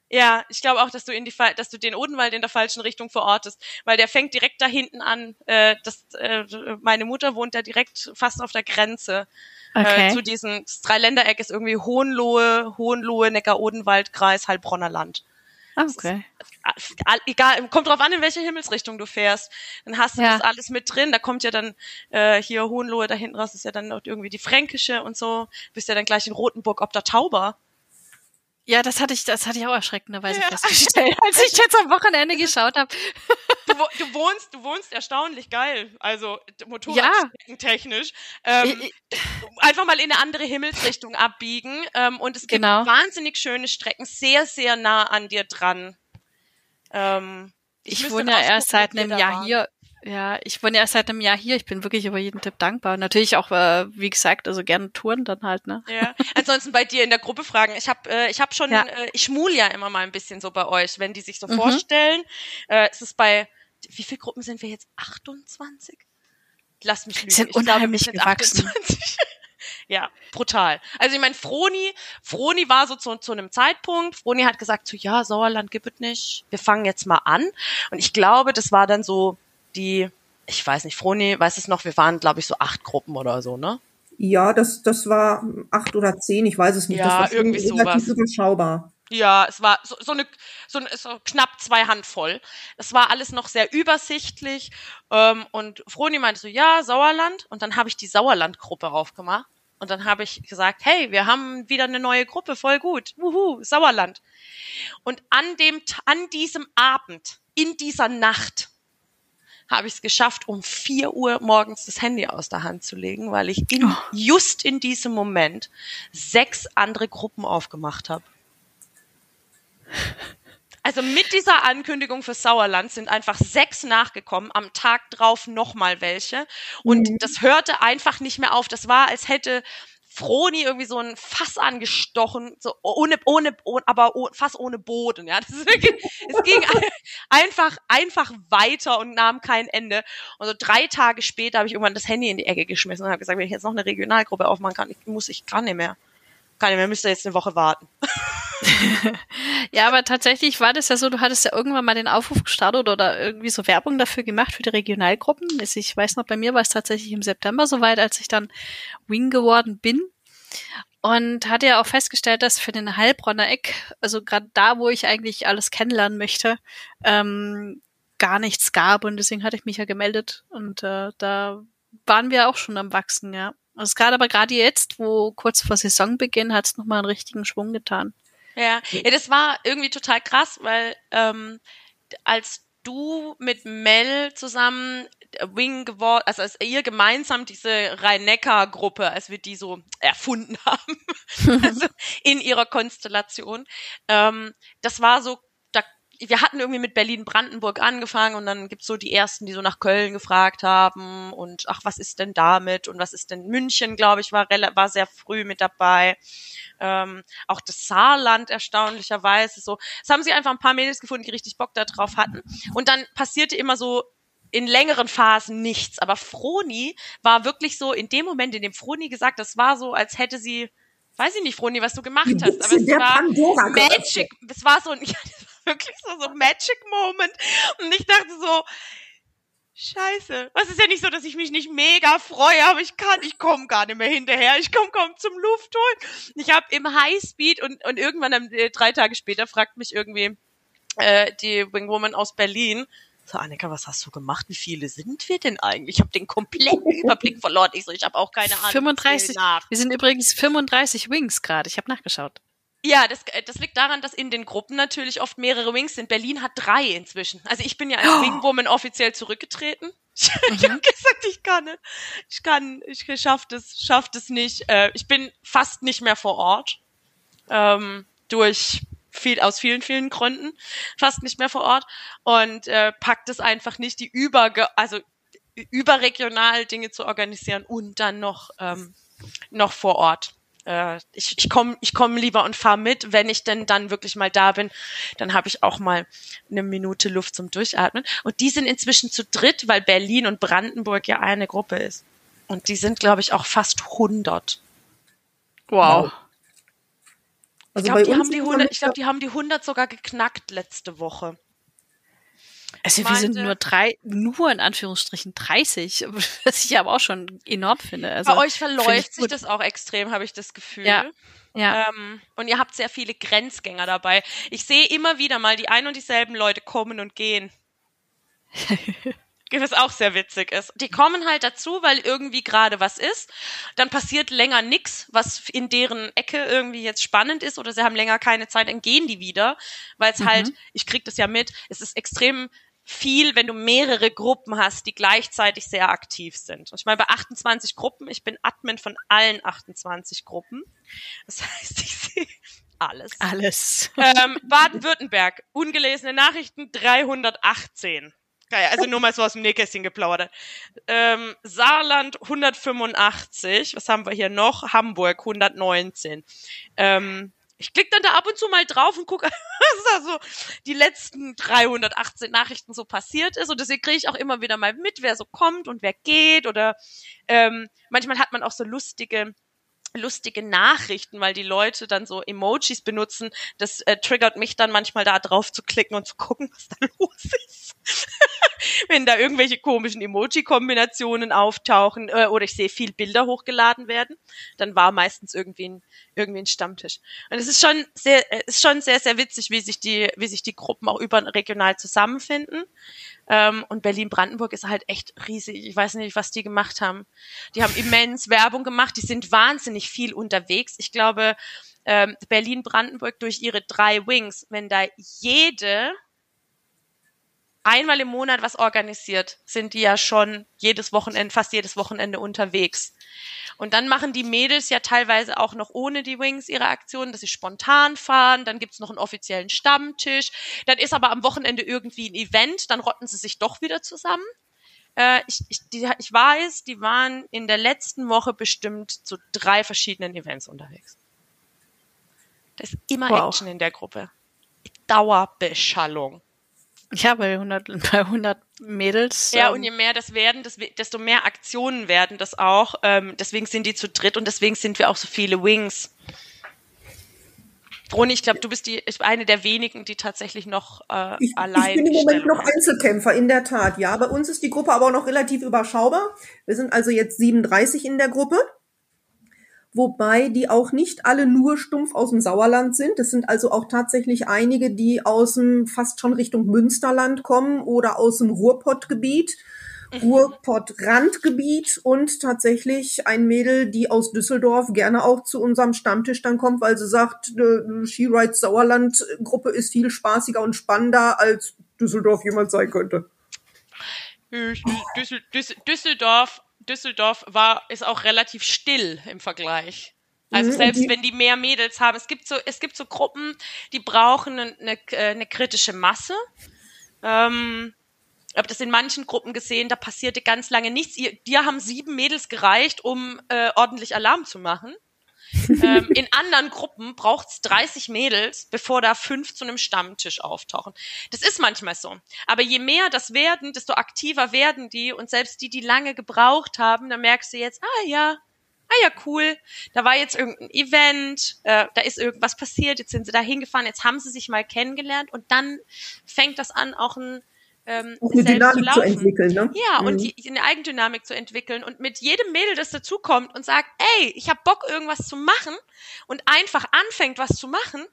Ja, ich glaube auch, dass du in die dass du den Odenwald in der falschen Richtung verortest, weil der fängt direkt da hinten an. Äh, das, äh, meine Mutter wohnt da direkt fast auf der Grenze äh, Okay. zu diesem das Dreiländereck ist irgendwie Hohenlohe, Hohenlohe, Neckar-Odenwald, Kreis, Heilbronner Land. Ah, okay. All- Egal, kommt drauf an, in welche Himmelsrichtung du fährst. Dann hast du Ja. das alles mit drin. Da kommt ja dann äh, hier Hohenlohe da hinten raus, ist ja dann irgendwie die Fränkische und so. Bist ja dann gleich in Rotenburg ob der Tauber. Ja, das hatte ich, das hatte ich auch erschreckenderweise Ja. festgestellt, als ich jetzt am Wochenende geschaut habe. Du, du wohnst, du wohnst erstaunlich geil. Also Motorradtechnisch. Ähm, Ich- einfach mal in eine andere Himmelsrichtung abbiegen. Ähm, und es gibt Genau. wahnsinnig schöne Strecken, sehr, sehr nah an dir dran. Ähm, Ich müsste wohne ja erst seit einem Jahr waren. hier. Ja, ich wohne ja erst seit einem Jahr hier. Ich bin wirklich über jeden Tipp dankbar. Natürlich auch, äh, wie gesagt, also gerne Touren dann halt, ne? Ja. Ansonsten bei dir in der Gruppe fragen. Ich habe äh, ich hab schon, Ja. äh, ich schmul ja immer mal ein bisschen so bei euch, wenn die sich so Mhm. vorstellen. Äh, es ist bei, wie viele Gruppen sind wir jetzt? 28? Lass mich lügen. Sind ich glaube, unheimlich wir sind gewachsen. 28. ja, brutal. Also ich meine, Froni, Froni war so zu, zu einem Zeitpunkt, Froni hat gesagt, so ja, Sauerland gibt es nicht, wir fangen jetzt mal an. Und ich glaube, das war dann so die, ich weiß nicht, Froni, weiß es noch, wir waren, glaube ich, so acht Gruppen oder so, ne? Ja, das, das war acht oder zehn, ich weiß es nicht. Ja, das war irgendwie sowas. überschaubar. Ja, es war so, so eine so, so knapp zwei Handvoll. Das war alles noch sehr übersichtlich. Ähm, und Froni meinte so, ja, Sauerland. Und dann habe ich die Sauerland-Gruppe aufgemacht. Und dann habe ich gesagt, hey, wir haben wieder eine neue Gruppe, voll gut. Wuhu, Sauerland. Und an dem, an diesem Abend, in dieser Nacht, habe ich es geschafft, um vier Uhr morgens das Handy aus der Hand zu legen, weil ich in, Oh. just in diesem Moment sechs andere Gruppen aufgemacht habe. Also mit dieser Ankündigung für Sauerland sind einfach sechs nachgekommen, am Tag drauf nochmal welche. Und Mhm. das hörte einfach nicht mehr auf. Das war, als hätte Froni irgendwie so ein Fass angestochen, so ohne, ohne, ohne aber oh, fast ohne Boden, ja. Das wirklich, es ging einfach, einfach weiter und nahm kein Ende. Und so drei Tage später habe ich irgendwann das Handy in die Ecke geschmissen und habe gesagt, wenn ich jetzt noch eine Regionalgruppe aufmachen kann, ich muss, ich kann nicht mehr. Nicht mehr, müsste jetzt eine Woche warten. ja, aber tatsächlich war das ja so, du hattest ja irgendwann mal den Aufruf gestartet oder irgendwie so Werbung dafür gemacht für die Regionalgruppen. Ich weiß noch, bei mir war es tatsächlich im September soweit, als ich dann Wing geworden bin. Und hatte ja auch festgestellt, dass für den Heilbronner Eck, also gerade da, wo ich eigentlich alles kennenlernen möchte, ähm, gar nichts gab. Und deswegen hatte ich mich ja gemeldet. Und äh, da waren wir auch schon am Wachsen, ja. Also gerade aber gerade jetzt, wo kurz vor Saisonbeginn, hat es nochmal einen richtigen Schwung getan. Ja. ja, das war irgendwie total krass, weil ähm, als du mit Mel zusammen Wing geworden, also als ihr gemeinsam diese Rhein-Neckar-Gruppe, als wir die so erfunden haben, also in ihrer Konstellation, ähm, das war so wir hatten irgendwie mit Berlin-Brandenburg angefangen und dann gibt's so die ersten, die so nach Köln gefragt haben und ach, was ist denn damit und was ist denn München, glaube ich, war, war sehr früh mit dabei. Ähm, auch das Saarland erstaunlicherweise so. Es haben sich einfach ein paar Mädels gefunden, die richtig Bock da drauf hatten. Und dann passierte immer so in längeren Phasen nichts. Aber Froni war wirklich so in dem Moment, in dem Froni gesagt, das war so, als hätte sie weiß ich nicht, Froni, was du gemacht hast, aber es war Magic, es war so ein, ja, wirklich so, so Magic Moment. Und ich dachte so, Scheiße. Es ist ja nicht so, dass ich mich nicht mega freue, aber ich kann, ich komme gar nicht mehr hinterher. Ich komme kaum zum Luftholen. Ich habe im Highspeed und, und irgendwann äh, drei Tage später fragt mich irgendwie äh, die Wingwoman aus Berlin, so, Annika, was hast du gemacht? Wie viele sind wir denn eigentlich? Ich habe den kompletten Überblick verloren. Ich so, ich habe auch keine Ahnung. 35. Wir sind übrigens 35 Wings gerade. Ich habe nachgeschaut. Ja, das, äh, das liegt daran, dass in den Gruppen natürlich oft mehrere Wings sind. Berlin hat drei inzwischen. Also ich bin ja als oh. Wingwoman offiziell zurückgetreten. ich mhm. habe gesagt, ich kann nicht. Ich kann, ich schaff das, schaff das nicht. Äh, ich bin fast nicht mehr vor Ort. Ähm, durch viel, aus vielen, vielen Gründen fast nicht mehr vor Ort und äh, packt es einfach nicht, die über, also überregional Dinge zu organisieren und dann noch, ähm, noch vor Ort äh, ich, ich komme ich komm lieber und fahre mit. Wenn ich denn dann wirklich mal da bin, dann habe ich auch mal eine Minute Luft zum Durchatmen. Und die sind inzwischen zu dritt, weil Berlin und Brandenburg ja eine Gruppe ist. Und die sind, glaube ich, auch fast 100. Wow. Also ich glaube, die, haben die 100, ich glaub, die haben die 100 sogar geknackt letzte Woche. Also wir sind nur drei, nur in Anführungsstrichen 30, was ich aber auch schon enorm finde. Also, Bei euch verläuft sich das auch extrem, habe ich das Gefühl. Ja. Ja. Ähm, und ihr habt sehr viele Grenzgänger dabei. Ich sehe immer wieder mal die ein und dieselben Leute kommen und gehen. was auch sehr witzig ist. Die kommen halt dazu, weil irgendwie gerade was ist. Dann passiert länger nix, was in deren Ecke irgendwie jetzt spannend ist oder sie haben länger keine Zeit, dann gehen die wieder, weil es halt, mhm. halt, ich krieg das ja mit, es ist extrem viel, wenn du mehrere Gruppen hast, die gleichzeitig sehr aktiv sind. Und ich meine, bei 28 Gruppen, ich bin Admin von allen 28 Gruppen. Das heißt, ich sehe alles. Alles. Ähm, Baden-Württemberg, ungelesene Nachrichten 318. Also nur mal so aus dem Nähkästchen geplaudert. Ähm, Saarland 185. Was haben wir hier noch? Hamburg 119. Ähm, ich klicke dann da ab und zu mal drauf und gucke, was da so die letzten 318 Nachrichten so passiert ist. Und deswegen kriege ich auch immer wieder mal mit, wer so kommt und wer geht. Oder ähm, manchmal hat man auch so lustige lustige Nachrichten, weil die Leute dann so Emojis benutzen. Das äh, triggert mich dann manchmal da drauf zu klicken und zu gucken, was da los ist. Wenn da irgendwelche komischen Emoji-Kombinationen auftauchen äh, oder ich sehe viel Bilder hochgeladen werden, dann war meistens irgendwie ein, irgendwie ein Stammtisch. Und es ist schon sehr, äh, ist schon sehr, sehr witzig, wie sich die, wie sich die Gruppen auch überregional zusammenfinden. Ähm, und Berlin-Brandenburg ist halt echt riesig. Ich weiß nicht, was die gemacht haben. Die haben immens Werbung gemacht. Die sind wahnsinnig viel unterwegs. Ich glaube, ähm, Berlin-Brandenburg durch ihre drei Wings, wenn da jede einmal im Monat was organisiert, sind die ja schon jedes Wochenende, fast jedes Wochenende unterwegs. Und dann machen die Mädels ja teilweise auch noch ohne die Wings ihre Aktionen, dass sie spontan fahren, dann gibt's noch einen offiziellen Stammtisch, dann ist aber am Wochenende irgendwie ein Event, dann rotten sie sich doch wieder zusammen. Äh, ich, ich, die, ich weiß, die waren in der letzten Woche bestimmt zu drei verschiedenen Events unterwegs. Da ist immer wow. Action in der Gruppe. Dauerbeschallung. Ja, bei 100, bei 100 Mädels. Ja, ähm, und je mehr das werden, desto mehr Aktionen werden das auch. Ähm, deswegen sind die zu dritt und deswegen sind wir auch so viele Wings. Roni, ich glaube, du bist die, eine der wenigen, die tatsächlich noch äh, ich, allein. Ich bin im Moment noch Einzelkämpfer, in der Tat. Ja, bei uns ist die Gruppe aber auch noch relativ überschaubar. Wir sind also jetzt 37 in der Gruppe wobei die auch nicht alle nur stumpf aus dem Sauerland sind. Es sind also auch tatsächlich einige, die aus dem fast schon Richtung Münsterland kommen oder aus dem Ruhrpottgebiet. Mhm. Ruhrpott-Randgebiet und tatsächlich ein Mädel, die aus Düsseldorf gerne auch zu unserem Stammtisch dann kommt, weil sie sagt, äh, She Rides Sauerland Gruppe ist viel spaßiger und spannender als Düsseldorf jemals sein könnte. Düssel, Düssel, Düsseldorf Düsseldorf war, ist auch relativ still im Vergleich. Also mhm, selbst wenn die mehr Mädels haben, es gibt so, es gibt so Gruppen, die brauchen eine, eine, äh, eine kritische Masse. Ähm, ich habe das in manchen Gruppen gesehen, da passierte ganz lange nichts. Ihr, dir haben sieben Mädels gereicht, um äh, ordentlich Alarm zu machen ähm, in anderen Gruppen braucht's 30 Mädels, bevor da fünf zu einem Stammtisch auftauchen. Das ist manchmal so. Aber je mehr das werden, desto aktiver werden die und selbst die, die lange gebraucht haben, da merkst du jetzt, ah ja, ah ja, cool, da war jetzt irgendein Event, äh, da ist irgendwas passiert, jetzt sind sie da hingefahren, jetzt haben sie sich mal kennengelernt und dann fängt das an, auch ein ähm, eine Dynamik zu, zu, entwickeln, ne? Ja, mhm. und die, eine Eigendynamik zu entwickeln und mit jedem Mädel, das dazukommt und sagt, ey, ich hab Bock, irgendwas zu machen und einfach anfängt, was zu machen,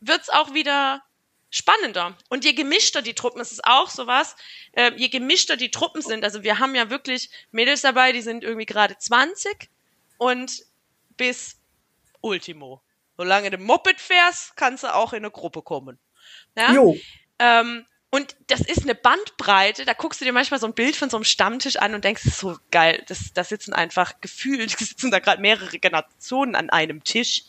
wird's auch wieder spannender. Und je gemischter die Truppen, es ist auch sowas, äh, je gemischter die Truppen sind, also wir haben ja wirklich Mädels dabei, die sind irgendwie gerade 20 und bis Ultimo. Solange du Moped fährst, kannst du auch in eine Gruppe kommen. Ja? Jo. Ähm, und das ist eine Bandbreite, da guckst du dir manchmal so ein Bild von so einem Stammtisch an und denkst, das ist so geil, das, da sitzen einfach gefühlt, sitzen da gerade mehrere Generationen an einem Tisch.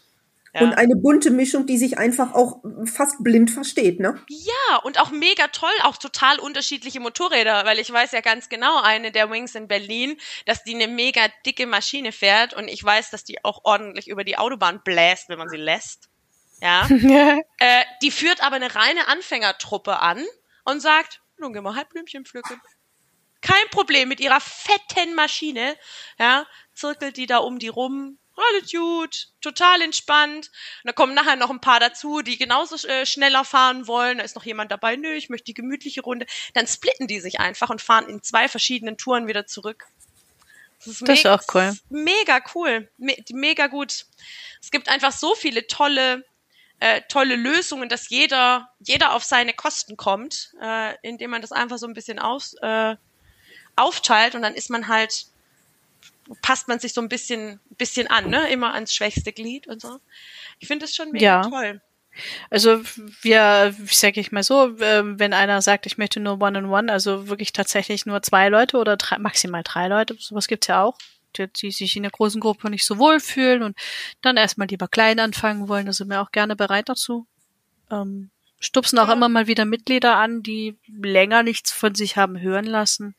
Ja. Und eine bunte Mischung, die sich einfach auch fast blind versteht, ne? Ja, und auch mega toll, auch total unterschiedliche Motorräder, weil ich weiß ja ganz genau, eine der Wings in Berlin, dass die eine mega dicke Maschine fährt und ich weiß, dass die auch ordentlich über die Autobahn bläst, wenn man sie lässt. Ja. äh, die führt aber eine reine Anfängertruppe an und sagt, nun gehen wir halt Blümchen pflücken. Kein Problem mit ihrer fetten Maschine, ja, zirkelt die da um die rum, alles gut, total entspannt. Und da kommen nachher noch ein paar dazu, die genauso äh, schneller fahren wollen. Da ist noch jemand dabei, nö, ich möchte die gemütliche Runde. Dann splitten die sich einfach und fahren in zwei verschiedenen Touren wieder zurück. Das ist, das ist auch cool. Mega cool. Me mega gut. Es gibt einfach so viele tolle äh, tolle Lösungen, dass jeder, jeder auf seine Kosten kommt, äh, indem man das einfach so ein bisschen aus, äh, aufteilt und dann ist man halt, passt man sich so ein bisschen, bisschen an, ne? Immer ans schwächste Glied und so. Ich finde das schon mega ja. toll. Also wir, sage ich mal so, ähm, wenn einer sagt, ich möchte nur One-on-One, -on -one, also wirklich tatsächlich nur zwei Leute oder drei, maximal drei Leute, sowas gibt's ja auch, die, sich in der großen Gruppe nicht so wohl fühlen und dann erstmal lieber klein anfangen wollen, da sind wir auch gerne bereit dazu. Ähm, stupsen auch immer mal wieder Mitglieder an, die länger nichts von sich haben hören lassen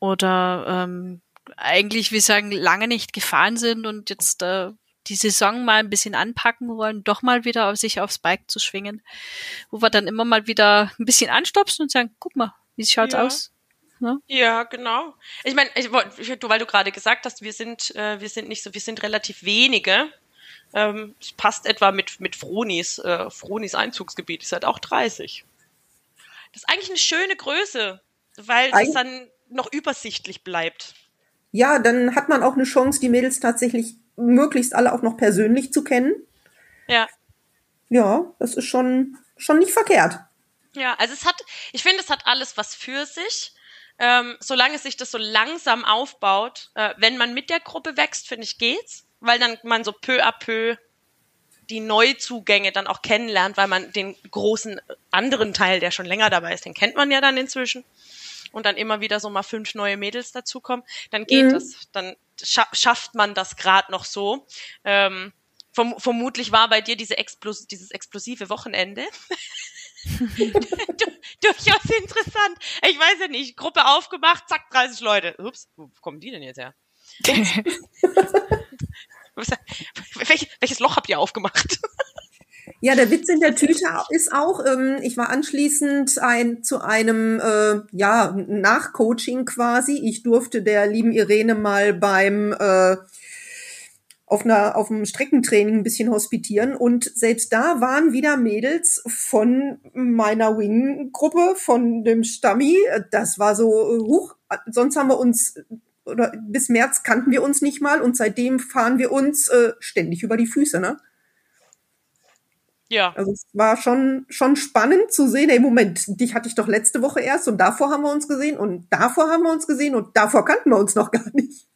oder ähm, eigentlich, wie sagen, lange nicht gefahren sind und jetzt äh, die Saison mal ein bisschen anpacken wollen, doch mal wieder auf sich aufs Bike zu schwingen, wo wir dann immer mal wieder ein bisschen anstopsen und sagen, guck mal, wie schaut's ja. aus? Ne? Ja, genau. Ich meine, ich, weil du gerade gesagt hast, wir sind, äh, wir sind nicht so, wir sind relativ wenige. Ähm, es passt etwa mit, mit Fronis, äh, Fronis Einzugsgebiet ist halt auch 30. Das ist eigentlich eine schöne Größe, weil Eig es dann noch übersichtlich bleibt. Ja, dann hat man auch eine Chance, die Mädels tatsächlich möglichst alle auch noch persönlich zu kennen. Ja. Ja, das ist schon, schon nicht verkehrt. Ja, also es hat, ich finde, es hat alles was für sich ähm, solange sich das so langsam aufbaut, äh, wenn man mit der Gruppe wächst, finde ich, geht's, weil dann man so peu à peu die Neuzugänge dann auch kennenlernt, weil man den großen anderen Teil, der schon länger dabei ist, den kennt man ja dann inzwischen. Und dann immer wieder so mal fünf neue Mädels dazukommen, dann geht mhm. das, dann scha schafft man das gerade noch so. Ähm, verm vermutlich war bei dir diese Explos dieses explosive Wochenende Durchaus interessant. Ich weiß ja nicht, Gruppe aufgemacht, zack, 30 Leute. Ups, wo kommen die denn jetzt her? Welch, welches Loch habt ihr aufgemacht? Ja, der Witz in der Tüte ist auch, ähm, ich war anschließend ein, zu einem äh, ja, Nachcoaching quasi. Ich durfte der lieben Irene mal beim äh, auf einer auf einem Streckentraining ein bisschen hospitieren und selbst da waren wieder Mädels von meiner Wing-Gruppe, von dem Stammi. Das war so hoch. Sonst haben wir uns oder bis März kannten wir uns nicht mal und seitdem fahren wir uns äh, ständig über die Füße, ne? Ja. Also es war schon, schon spannend zu sehen, ey, Moment, dich hatte ich doch letzte Woche erst und davor haben wir uns gesehen und davor haben wir uns gesehen und davor kannten wir uns noch gar nicht.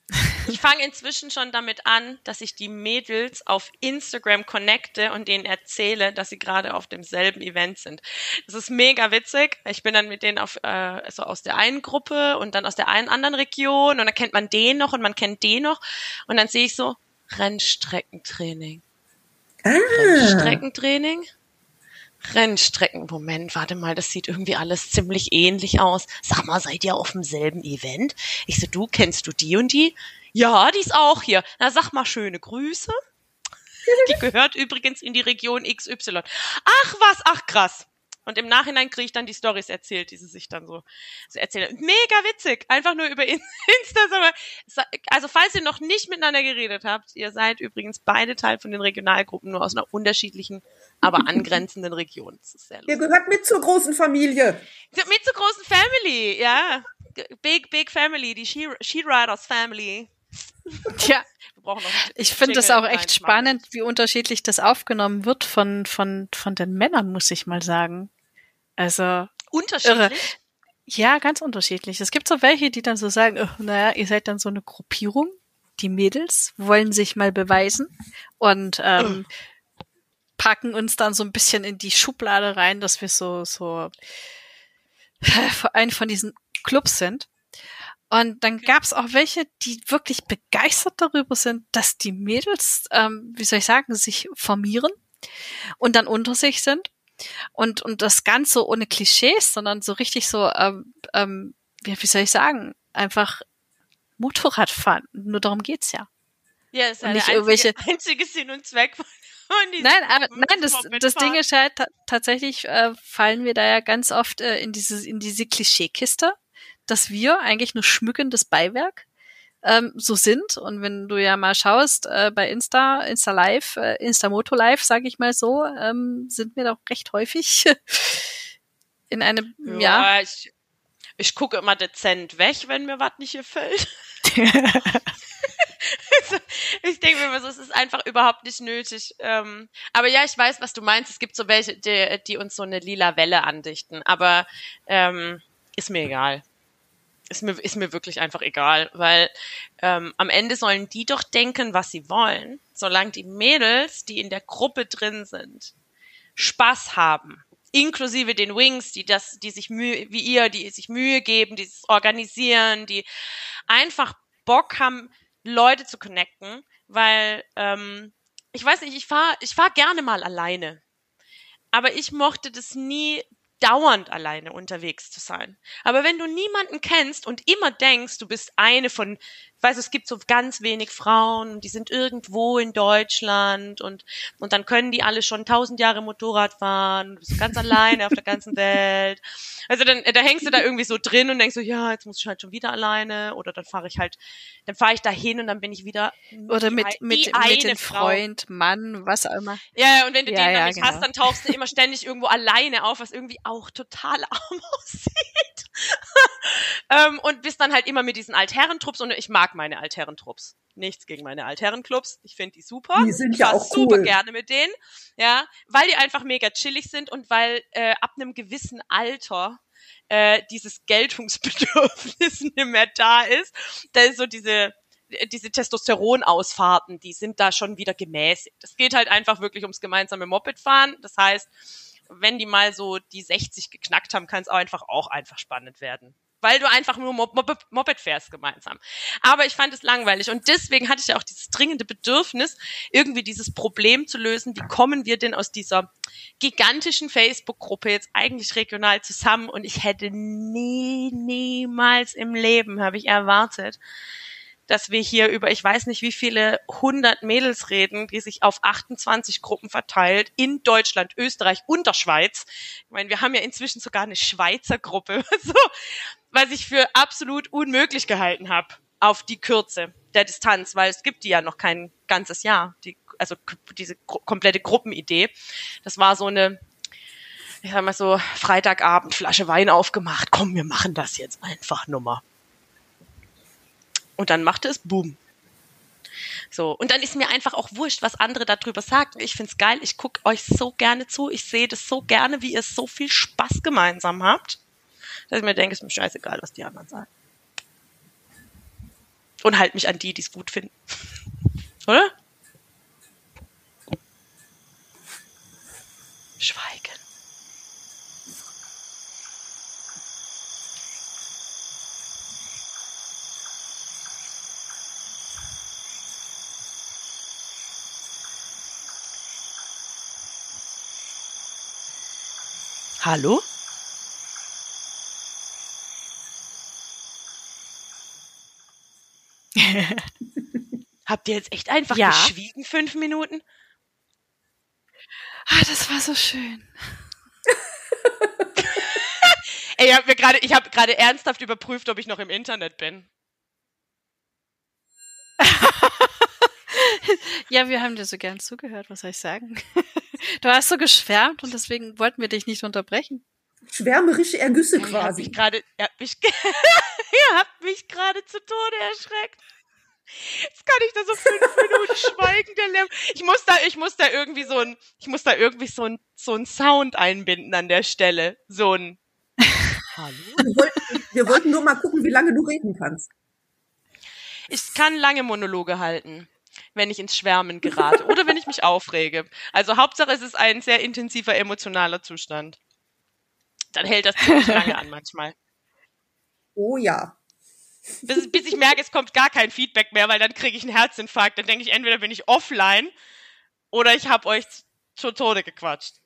Ich fange inzwischen schon damit an, dass ich die Mädels auf Instagram connecte und denen erzähle, dass sie gerade auf demselben Event sind. Das ist mega witzig. Ich bin dann mit denen auf, äh, also aus der einen Gruppe und dann aus der einen anderen Region und dann kennt man den noch und man kennt den noch und dann sehe ich so Rennstreckentraining. Ah. Rennstreckentraining? Rennstrecken. Moment, warte mal, das sieht irgendwie alles ziemlich ähnlich aus. Sag mal, seid ihr auf demselben Event? Ich so, du kennst du die und die? Ja, die ist auch hier. Na, sag mal schöne Grüße. Die gehört übrigens in die Region XY. Ach was, ach krass. Und im Nachhinein kriege ich dann die Stories erzählt, die sie sich dann so, so erzählen. Mega witzig. Einfach nur über Insta. Also falls ihr noch nicht miteinander geredet habt, ihr seid übrigens beide Teil von den Regionalgruppen, nur aus einer unterschiedlichen, aber angrenzenden Region. Das ist sehr lustig. Ihr gehört mit zur großen Familie. Mit zur großen Family, ja. Big, big Family, die She-Riders Family. Tja, ich finde es auch echt spannend, wie unterschiedlich das aufgenommen wird von, von, von den Männern, muss ich mal sagen. Also. Unterschiedlich? Irre. Ja, ganz unterschiedlich. Es gibt so welche, die dann so sagen, oh, naja, ihr seid dann so eine Gruppierung. Die Mädels wollen sich mal beweisen und ähm, oh. Packen uns dann so ein bisschen in die Schublade rein, dass wir so, so ein von diesen Clubs sind. Und dann gab es auch welche, die wirklich begeistert darüber sind, dass die Mädels, ähm, wie soll ich sagen, sich formieren und dann unter sich sind. Und, und das Ganze ohne Klischees, sondern so richtig so, ähm, ähm, wie, soll ich sagen, einfach Motorrad fahren. Nur darum geht's ja. Ja, ist ja der einzige, einzige Sinn und Zweck von Nein, aber nein, das, das Ding ist halt tatsächlich äh, fallen wir da ja ganz oft äh, in diese in diese Klischeekiste dass wir eigentlich nur schmückendes Beiwerk ähm, so sind. Und wenn du ja mal schaust äh, bei Insta, Insta Live, äh, Insta Moto Live, sage ich mal so, ähm, sind wir doch recht häufig in einem, ja. ja ich, ich gucke immer dezent weg, wenn mir was nicht gefällt. ich denke mir immer so, es ist einfach überhaupt nicht nötig. Ähm, aber ja, ich weiß, was du meinst. Es gibt so welche, die, die uns so eine lila Welle andichten. Aber ähm, ist mir egal ist mir, ist mir wirklich einfach egal, weil ähm, am Ende sollen die doch denken, was sie wollen, solange die Mädels, die in der Gruppe drin sind, Spaß haben, inklusive den Wings, die das, die sich Mühe, wie ihr, die sich Mühe geben, die es organisieren, die einfach Bock haben, Leute zu connecten, weil ähm, ich weiß nicht, ich fahr, ich fahr gerne mal alleine, aber ich mochte das nie dauernd alleine unterwegs zu sein. Aber wenn du niemanden kennst und immer denkst, du bist eine von weiß, es gibt so ganz wenig Frauen, die sind irgendwo in Deutschland und, und dann können die alle schon tausend Jahre Motorrad fahren, du bist ganz alleine auf der ganzen Welt. Also dann, da hängst du da irgendwie so drin und denkst so, ja, jetzt muss ich halt schon wieder alleine oder dann fahre ich halt, dann fahre ich da hin und dann bin ich wieder oder mit, mit, mit dem Freund, Mann, was auch immer. Ja, und wenn du ja, den ja, nicht genau. hast, dann tauchst du immer ständig irgendwo alleine auf, was irgendwie auch total arm aussieht. Ähm, und bist dann halt immer mit diesen Altherrentrupps und ich mag meine Altherrentrupps. Nichts gegen meine Altherrenclubs. Ich finde die super. Die sind ich ja auch super cool. gerne mit denen. Ja, weil die einfach mega chillig sind und weil äh, ab einem gewissen Alter äh, dieses Geltungsbedürfnis nicht mehr da ist. Da ist so diese diese Testosteronausfahrten, die sind da schon wieder gemäßigt. Es geht halt einfach wirklich ums gemeinsame Mopedfahren. Das heißt, wenn die mal so die 60 geknackt haben, kann es auch einfach auch einfach spannend werden. Weil du einfach nur Moped, fährst gemeinsam. Aber ich fand es langweilig und deswegen hatte ich ja auch dieses dringende Bedürfnis, irgendwie dieses Problem zu lösen. Wie kommen wir denn aus dieser gigantischen Facebook-Gruppe jetzt eigentlich regional zusammen? Und ich hätte nie, niemals im Leben, habe ich erwartet, dass wir hier über, ich weiß nicht wie viele hundert Mädels reden, die sich auf 28 Gruppen verteilt in Deutschland, Österreich und der Schweiz. Ich meine, wir haben ja inzwischen sogar eine Schweizer Gruppe, so, was ich für absolut unmöglich gehalten habe auf die Kürze der Distanz, weil es gibt die ja noch kein ganzes Jahr, die, also diese komplette Gruppenidee. Das war so eine, ich sag mal so, Freitagabend, Flasche Wein aufgemacht, komm, wir machen das jetzt einfach Nummer. Und dann machte es Boom. So, und dann ist mir einfach auch wurscht, was andere darüber sagen. Ich find's geil, ich guck euch so gerne zu, ich sehe das so gerne, wie ihr so viel Spaß gemeinsam habt, dass ich mir denke, ist mir scheißegal, was die anderen sagen. Und halt mich an die, die es gut finden. Oder? Schweigen. Hallo? Habt ihr jetzt echt einfach Ja. geschwiegen fünf Minuten? Ah, das war so schön. Ey, ich habe gerade, ich habe gerade ernsthaft überprüft, ob ich noch im Internet bin. Ja, wir haben dir so gern zugehört, was soll ich sagen? Du hast so geschwärmt und deswegen wollten wir dich nicht unterbrechen. Schwärmerische Ergüsse Ihr habt quasi. mich gerade, ihr habt mich, gerade zu Tode erschreckt. Jetzt kann ich da so fünf Minuten schweigen, der Lärm. Ich muss da, ich muss da irgendwie so ein, ich muss da irgendwie so ein, so ein Sound einbinden an der Stelle. So ein, Hallo? Wir wollten, wir wollten nur mal gucken, wie lange du reden kannst. Ich kann lange Monologe halten, wenn ich ins Schwärmen gerate oder wenn ich mich aufrege. Also Hauptsache es ist ein sehr intensiver emotionaler Zustand. Dann hält das ziemlich lange an manchmal. Oh ja. Bis, bis ich merke, es kommt gar kein Feedback mehr, weil dann kriege ich einen Herzinfarkt. Dann denke ich, entweder bin ich offline oder ich habe euch zu Tode gequatscht.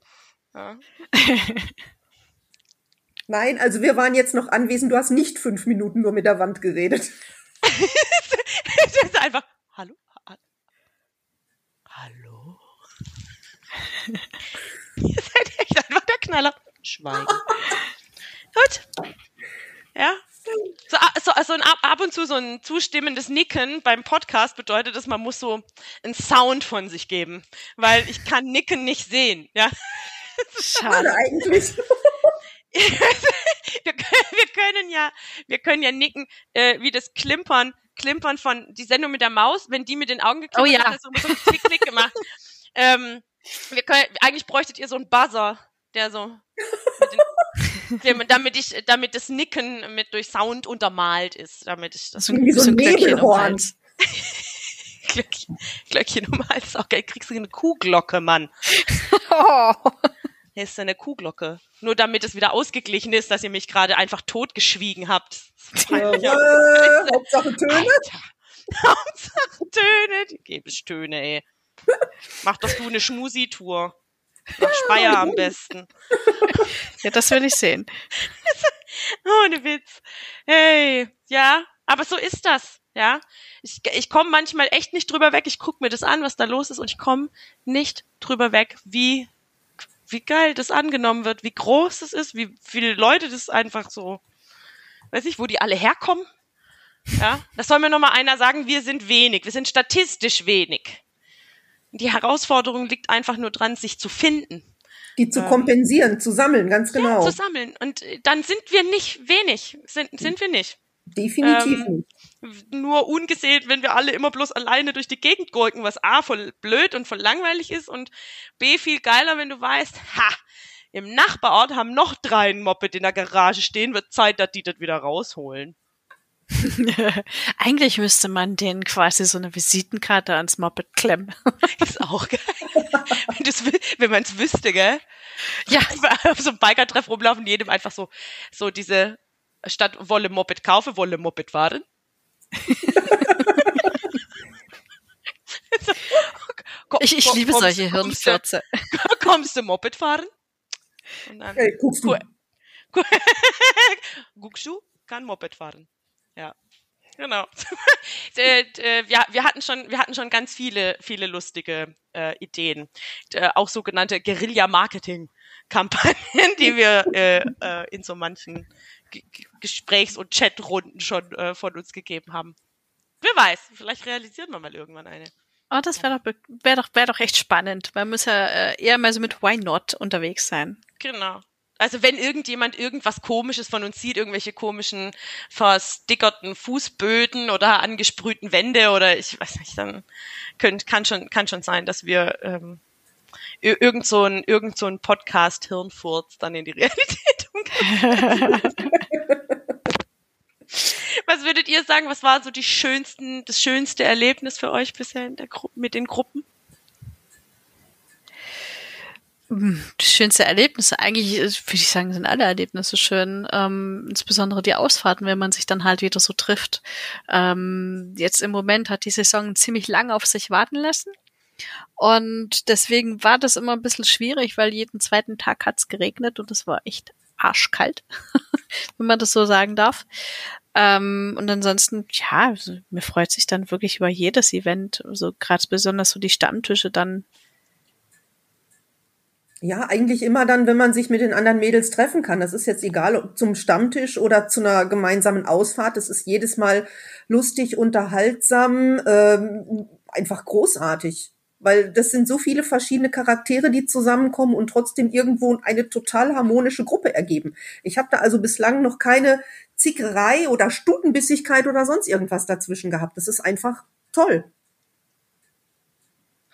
Ja. Nein, also wir waren jetzt noch anwesend. Du hast nicht fünf Minuten nur mit der Wand geredet. es ist einfach, hallo? Ha- Hallo? Ihr seid echt einfach der Knaller. Schweigen. Gut. Ja. So, so, also ein, ab und zu so ein zustimmendes Nicken beim Podcast bedeutet, dass man muss so einen Sound von sich geben, weil ich kann Nicken nicht sehen. Ja. Schade eigentlich. wir, können, wir können ja, wir können ja nicken, äh, wie das Klimpern, Klimpern von die Sendung mit der Maus, wenn die mit den Augen geklimpert Oh ja. hat, so, so klick, klick gemacht. ähm, wir können, eigentlich bräuchtet ihr so einen Buzzer, der so, den, damit ich, damit das Nicken mit durch Sound untermalt ist, damit ich das So Wie so ein Glöckchen um. Hals. Glöckchen, Glöckchen um Hals, auch geil, kriegst du eine Kuhglocke, Mann. Oh. Hier ist eine Kuhglocke. Nur damit es wieder ausgeglichen ist, dass ihr mich gerade einfach totgeschwiegen habt. Äh, Hauptsache Töne. Alter. Hauptsache Töne. Die gebe ich Töne, ey. Mach doch du eine Schmusi-Tour. Nach Speyer am besten. Ja, das will ich sehen. Ohne Witz. Hey, ja, aber so ist das, ja. Ich, ich komme manchmal echt nicht drüber weg. Ich guck mir das an, was da los ist und ich komme nicht drüber weg, wie, wie geil das angenommen wird, wie groß das ist, wie viele Leute das einfach so, weiß ich, wo die alle herkommen. Ja, das soll mir noch mal einer sagen, wir sind wenig, wir sind statistisch wenig. Die Herausforderung liegt einfach nur dran, sich zu finden Die zu kompensieren, zu sammeln, ganz genau. zu sammeln. Und äh, dann sind wir nicht wenig. Sind, sind wir nicht. Definitiv Ähm, nicht. Nur ungesehen, wenn wir alle immer bloß alleine durch die Gegend gurken, was A, voll blöd und voll langweilig ist und B, viel geiler, wenn du weißt, ha, im Nachbarort haben noch drei ein Moped in der Garage stehen, wird Zeit, dass die das wieder rausholen. Eigentlich müsste man denen quasi so eine Visitenkarte ans Moped klemmen. Ist auch geil. wenn das wü- wenn man es wüsste, gell? Ja. Auf so einem Biker-Treff rumlaufen, jedem einfach so, so diese statt Wolle Moped kaufe, Wolle Moped fahren. ich, ich liebe solche Hirnfürze. Kommst du Moped fahren? Und dann, hey, guckst du. Guckst du? Kann Moped fahren. Ja. Genau. wir, wir, hatten schon, wir hatten schon ganz viele, viele lustige äh, Ideen. Äh, auch sogenannte Guerilla-Marketing-Kampagnen, die wir äh, äh, in so manchen G Gesprächs- und Chatrunden schon äh, von uns gegeben haben. Wer weiß, vielleicht realisieren wir mal irgendwann eine. Oh, das wäre doch, wär doch, wär doch echt spannend. Man muss ja äh, eher mal so mit Why Not unterwegs sein. Genau. Also wenn irgendjemand irgendwas Komisches von uns sieht, irgendwelche komischen verstickerten Fußböden oder angesprühten Wände oder ich weiß nicht, dann könnt, kann schon kann schon sein, dass wir ähm, irgend so ein irgend so ein Podcast Hirnfurz dann in die Realität umgesetzt. Was würdet ihr sagen, was war so die schönsten, das schönste Erlebnis für euch bisher in der mit den Gruppen? Schönste Erlebnis, eigentlich würde ich sagen, sind alle Erlebnisse schön. Ähm, insbesondere die Ausfahrten, wenn man sich dann halt wieder so trifft. Ähm, jetzt im Moment hat die Saison ziemlich lang auf sich warten lassen. Und deswegen war das immer ein bisschen schwierig, weil jeden zweiten Tag hat's geregnet und es war echt arschkalt, wenn man das so sagen darf. Ähm, und ansonsten, ja, also, mir freut sich dann wirklich über jedes Event, so also gerade besonders so die Stammtische dann. Ja, eigentlich immer dann, wenn man sich mit den anderen Mädels treffen kann. Das ist jetzt egal, ob zum Stammtisch oder zu einer gemeinsamen Ausfahrt. Das ist jedes Mal lustig, unterhaltsam, ähm, einfach großartig weil das sind so viele verschiedene Charaktere, die zusammenkommen und trotzdem irgendwo eine total harmonische Gruppe ergeben. Ich habe da also bislang noch keine Zickerei oder Stutenbissigkeit oder sonst irgendwas dazwischen gehabt. Das ist einfach toll.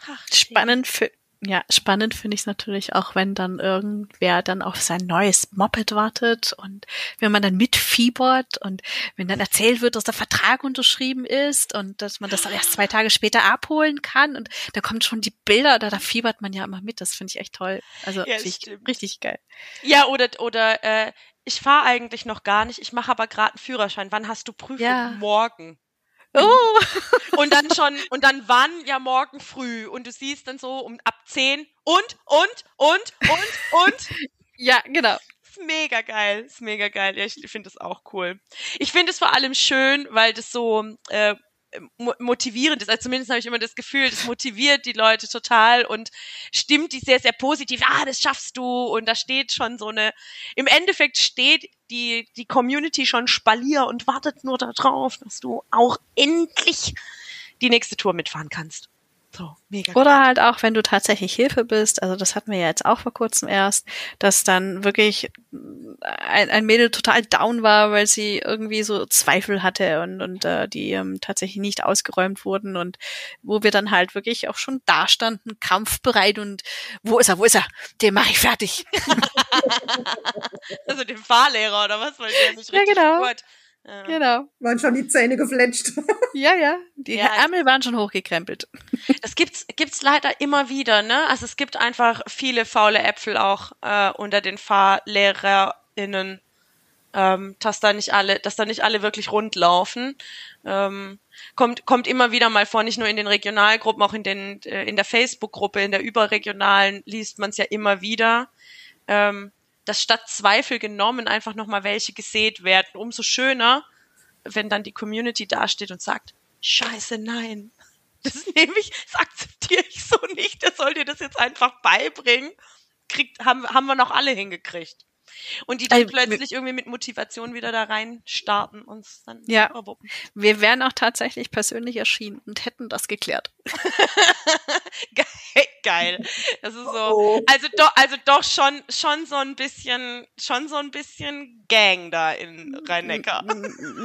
Ach, spannend für ja, spannend finde ich es natürlich auch, wenn dann irgendwer dann auf sein neues Moped wartet und wenn man dann mitfiebert und wenn dann erzählt wird, dass der Vertrag unterschrieben ist und dass man das dann erst zwei Tage später abholen kann und da kommen schon die Bilder, da, da fiebert man ja immer mit. Das finde ich echt toll. Also ja, richtig geil. Ja, oder oder äh, ich fahre eigentlich noch gar nicht, ich mache aber gerade einen Führerschein. Wann hast du Prüfung? Ja. Morgen. Oh. und dann schon, und dann wann? Ja, morgen früh. Und du siehst dann so um ab 10 und, und, und, und, und. ja, genau. Ist mega geil. Ist mega geil. Ja, ich finde das auch cool. Ich finde es vor allem schön, weil das so äh, motivierend ist. Also zumindest habe ich immer das Gefühl, das motiviert die Leute total und stimmt die sehr, sehr positiv. Ah, das schaffst du. Und da steht schon so eine, im Endeffekt steht die, die Community schon Spalier und wartet nur darauf, dass du auch endlich die nächste Tour mitfahren kannst. So, mega. Oder halt auch, wenn du tatsächlich Hilfe bist, also das hatten wir ja jetzt auch vor kurzem erst, dass dann wirklich ein, ein Mädel total down war, weil sie irgendwie so Zweifel hatte und, und äh, die ähm, tatsächlich nicht ausgeräumt wurden und wo wir dann halt wirklich auch schon dastanden, kampfbereit und wo ist er, wo ist er? Den mache ich fertig. also den Fahrlehrer oder was? Weil der nicht richtig ja, genau. Gut. Ja. Genau. Waren schon die Zähne gefletscht. ja, ja. Die ja, Ärmel waren schon hochgekrempelt. Das gibt's, gibt's leider immer wieder, ne? Also es gibt einfach viele faule Äpfel auch äh, unter den FahrlehrerInnen, ähm, dass da nicht alle, dass da nicht alle wirklich rund laufen. Ähm, kommt, kommt immer wieder mal vor, nicht nur in den Regionalgruppen, auch in den, äh, in der Facebook-Gruppe, in der überregionalen liest man es ja immer wieder. Ähm, dass statt Zweifel genommen einfach nochmal welche gesät werden. Umso schöner, wenn dann die Community dasteht und sagt, scheiße, nein. Das nehme ich, das akzeptiere ich so nicht. Der soll dir das jetzt einfach beibringen. Kriegt, haben, haben wir noch alle hingekriegt und die dann also, plötzlich irgendwie mit Motivation wieder da rein starten und dann ja. Überwuppen. Wir wären auch tatsächlich persönlich erschienen und hätten das geklärt. Geil. Das ist so. Oh. Also doch, also doch schon, schon so ein bisschen, schon so ein bisschen Gang da in Rhein-Neckar.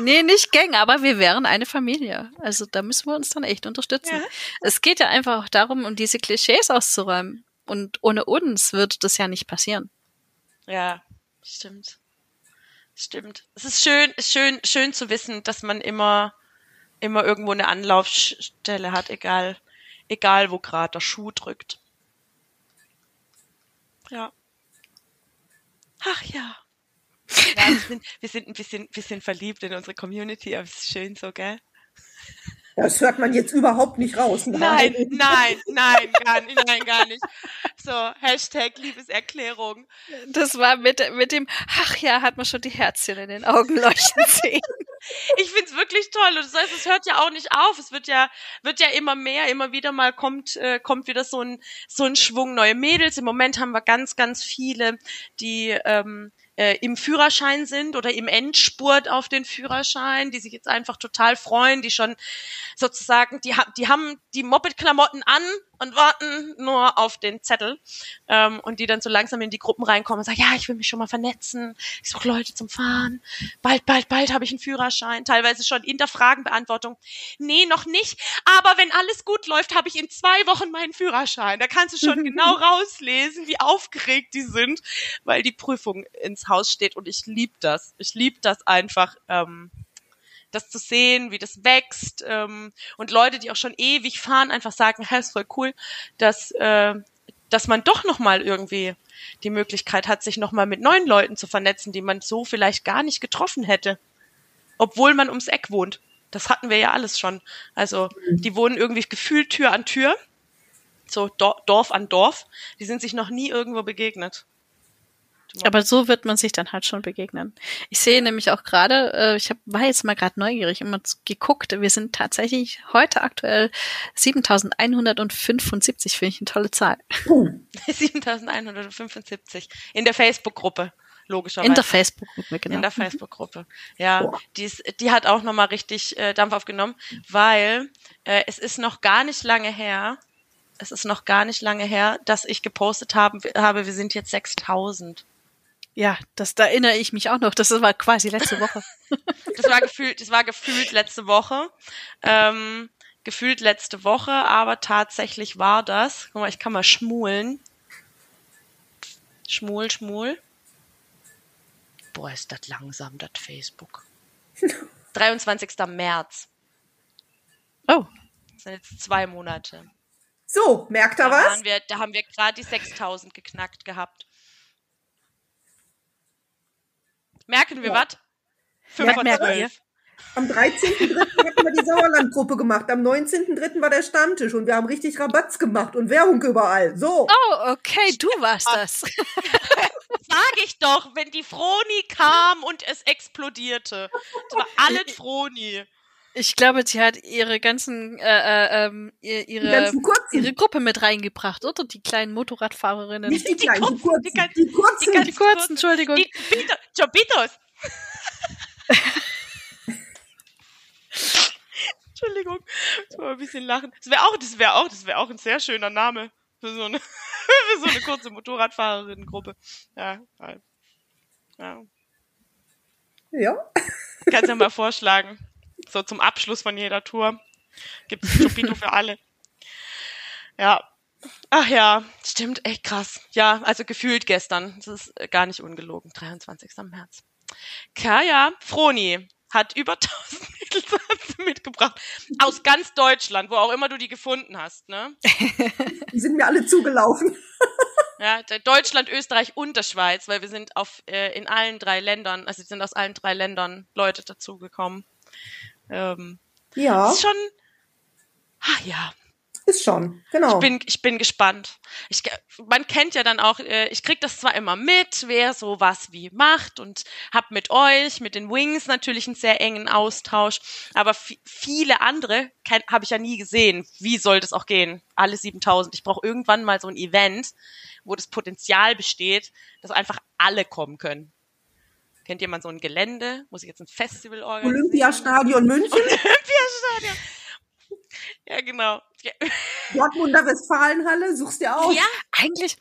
Nee, nicht Gang, aber wir wären eine Familie. Also da müssen wir uns dann echt unterstützen. Ja. Es geht ja einfach auch darum, um diese Klischees auszuräumen. Und ohne uns wird das ja nicht passieren. Ja, Stimmt. Stimmt. Es ist schön, schön, schön zu wissen, dass man immer, immer irgendwo eine Anlaufstelle hat, egal, egal wo gerade der Schuh drückt. Ja. Ach ja. Ja, wir sind, wir sind ein bisschen, bisschen verliebt in unsere Community, aber es ist schön so, gell? Das hört man jetzt überhaupt nicht raus. Nein, nein, nein, gar nicht, nein, gar nicht. So, Hashtag Liebeserklärung. Das war mit, mit dem, ach ja, hat man schon die Herzchen in den Augen leuchten sehen. Ich find's wirklich toll. Und das heißt, es hört ja auch nicht auf. Es wird ja, wird ja immer mehr, immer wieder mal kommt, äh, kommt wieder so ein, so ein Schwung neue Mädels. Im Moment haben wir ganz, ganz viele, die, ähm, äh, im Führerschein sind oder im Endspurt auf den Führerschein, die sich jetzt einfach total freuen, die schon sozusagen, die, die haben die Moped-Klamotten an und warten nur auf den Zettel ähm, und die dann so langsam in die Gruppen reinkommen und sagen, ja, ich will mich schon mal vernetzen, ich suche Leute zum Fahren, bald, bald, bald habe ich einen Führerschein, teilweise schon in der Fragenbeantwortung, nee, noch nicht, aber wenn alles gut läuft, habe ich in zwei Wochen meinen Führerschein. Da kannst du schon genau rauslesen, wie aufgeregt die sind, weil die Prüfung ins Haus steht und ich liebe das. Ich liebe das einfach. Ähm, das zu sehen, wie das wächst ähm, und Leute, die auch schon ewig fahren, einfach sagen, hey, ist voll cool, dass äh, dass man doch noch mal irgendwie die Möglichkeit hat, sich noch mal mit neuen Leuten zu vernetzen, die man so vielleicht gar nicht getroffen hätte, obwohl man ums Eck wohnt. Das hatten wir ja alles schon. Also die wohnen irgendwie gefühlt Tür an Tür, so Dorf an Dorf. Die sind sich noch nie irgendwo begegnet. Aber so wird man sich dann halt schon begegnen. Ich sehe nämlich auch gerade, äh, ich hab, war jetzt mal gerade neugierig immer geguckt, wir sind tatsächlich heute aktuell 7175, finde ich eine tolle Zahl. 7175 in der Facebook-Gruppe. Logischerweise. In der Facebook-Gruppe, genau. In der Facebook-Gruppe. Ja, die, ist, die hat auch nochmal richtig äh, Dampf aufgenommen, weil äh, es ist noch gar nicht lange her, es ist noch gar nicht lange her, dass ich gepostet haben, habe, wir sind jetzt 6000. Ja, das da erinnere ich mich auch noch. Das war quasi letzte Woche. das war gefühlt, das war gefühlt letzte Woche. Ähm, gefühlt letzte Woche, aber tatsächlich war das. Guck mal, ich kann mal schmulen. Schmul, schmul. Boah, ist das langsam, das Facebook. 23. März. Oh. Das sind jetzt zwei Monate. So, merkt er da was? Wir, da haben wir gerade die 6000 geknackt gehabt. Merken wir ja. was? 5 von 12. Am 13.3. hatten wir die Sauerlandgruppe gemacht. Am 19.3. war der Stammtisch und wir haben richtig Rabatz gemacht und Werbung überall. So. Oh, okay, du warst das. Sag ich doch, wenn die Froni kam und es explodierte. Das war alles Froni. Ich glaube, sie hat ihre ganzen, äh, äh, ähm, ihre, ganzen ihre Gruppe mit reingebracht, oder? Die kleinen Motorradfahrerinnen. Nicht die, die kleinen, die kurzen. Die, die, die, kurzen, die, die kurzen, Entschuldigung. Die Chopitos. Entschuldigung, ich mal ein bisschen lachen. Das wäre auch, das wäre auch, das wäre auch ein sehr schöner Name für so eine, für so eine kurze Motorradfahrerinnengruppe. Ja, halt. ja. Ja. Kannst ja mal vorschlagen so zum Abschluss von jeder Tour gibt es Chopito für alle. Ja. Ach ja, stimmt, echt krass. Ja, also gefühlt gestern. Das ist äh, gar nicht ungelogen. 23. März. Kaya Froni hat über 1000 Mädels mitgebracht. Aus ganz Deutschland, wo auch immer du die gefunden hast, ne? Die sind mir alle zugelaufen. Ja, Deutschland, Österreich und der Schweiz, weil wir sind auf äh, in allen drei Ländern, also sind aus allen drei Ländern Leute dazugekommen. Ähm, ja. Ist schon. Ach ja. Ist schon, genau. Ich bin, ich bin gespannt. Ich, man kennt ja dann auch, äh, ich krieg das zwar immer mit, wer so was wie macht und hab mit euch, mit den Wings natürlich einen sehr engen Austausch, aber viele andere habe ich ja nie gesehen. Wie soll das auch gehen? Alle 7000. Ich brauche irgendwann mal so ein Event, wo das Potenzial besteht, dass einfach alle kommen können. Kennt jemand so ein Gelände? Muss ich jetzt ein Festival organisieren? Olympiastadion München. Olympiastadion. Ja, genau. Ja. Dortmunder Westfalenhalle, suchst du auch. Ja, eigentlich,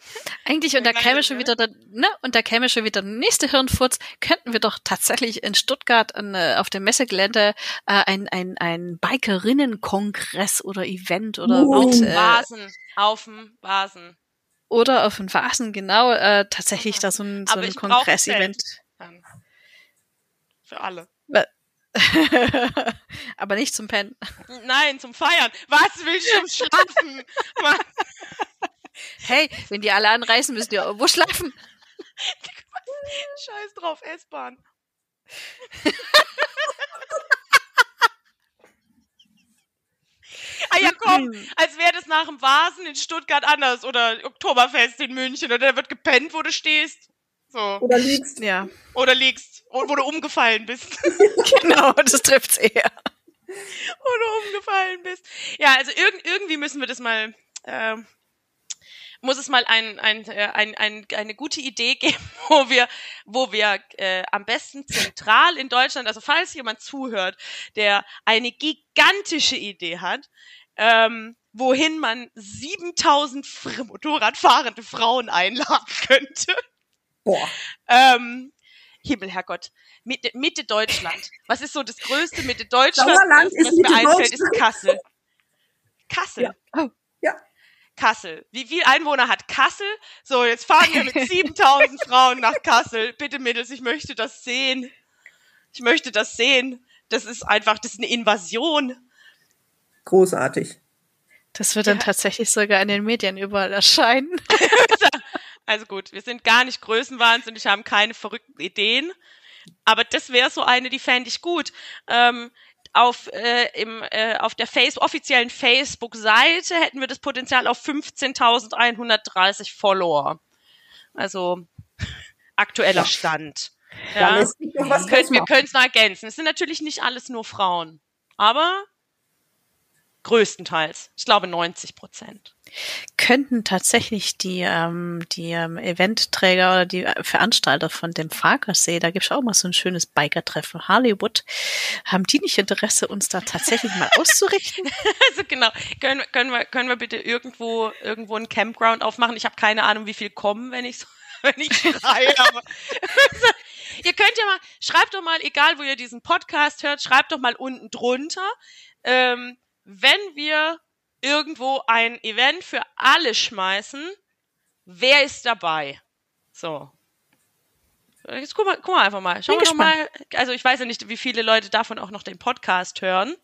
eigentlich, und da käme schon wieder der, ne, und da käme schon wieder der nächste Hirnfurz, könnten wir doch tatsächlich in Stuttgart an, äh, auf dem Messegelände äh, ein, ein, ein Bikerinnenkongress oder Event oder uh, mit, äh, Vasen, auf dem Vasen. Oder auf dem Vasen, genau, äh, tatsächlich da so ein, so ein Kongress-Event. Für alle. Aber nicht zum Pennen. Nein, zum Feiern. Was willst du schlafen? hey, wenn die alle anreisen, müssen die irgendwo schlafen. Scheiß drauf, S-Bahn. ah ja, komm, als wäre das nach dem Vasen in Stuttgart anders oder Oktoberfest in München oder da wird gepennt, wo du stehst. So. Oder liegst. Ja. Oder liegst, wo du umgefallen bist. genau, das trifft's eher. Wo du umgefallen bist. Ja, also irg irgendwie müssen wir das mal, äh, muss es mal ein, ein, äh, ein, ein, eine gute Idee geben, wo wir, wo wir äh, am besten zentral in Deutschland, also falls jemand zuhört, der eine gigantische Idee hat, ähm, wohin man 7000 Motorradfahrende Frauen einladen könnte. Boah. Ähm, Himmel, Herrgott. Mitte, Mitte Deutschland. Was ist so das größte Mitte Deutschland? Sauerland was ist mir Mitte einfällt, ist. Kassel. Kassel. Ja. Oh, ja. Kassel. Wie viel Einwohner hat Kassel? So, jetzt fahren wir mit 7000 Frauen nach Kassel. Bitte, Mädels, ich möchte das sehen. Ich möchte das sehen. Das ist einfach, das ist eine Invasion. Großartig. Das wird dann Ja. tatsächlich sogar in den Medien überall erscheinen. Also gut, wir sind gar nicht größenwahnsinnig, haben keine verrückten Ideen. Aber das wäre so eine, die fände ich gut. Ähm, auf, äh, im, äh, auf der Face offiziellen Facebook-Seite hätten wir das Potenzial auf 15.130 Follower. Also aktueller Ja. Stand. Ja. draus wir können es noch ergänzen. Es sind natürlich nicht alles nur Frauen, aber größtenteils. Ich glaube 90 Prozent. Könnten tatsächlich die, ähm, die ähm, Eventträger oder die äh, Veranstalter von dem Farkersee, da gibt's auch mal so ein schönes Biker-Treffen, Hollywood, haben die nicht Interesse, uns da tatsächlich mal auszurichten? Also genau, können, wir- können, wir, können wir bitte irgendwo irgendwo ein Campground aufmachen? Ich habe keine Ahnung, wie viel kommen, wenn ich so, wenn ich schreie, aber ihr könnt ja mal, schreibt doch mal, egal wo ihr diesen Podcast hört, schreibt doch mal unten drunter, ähm, wenn wir irgendwo ein Event für alle schmeißen, wer ist dabei? So. Jetzt guck mal, guck mal einfach mal. Schauen wir mal. Also ich weiß ja nicht, wie viele Leute davon auch noch den Podcast hören.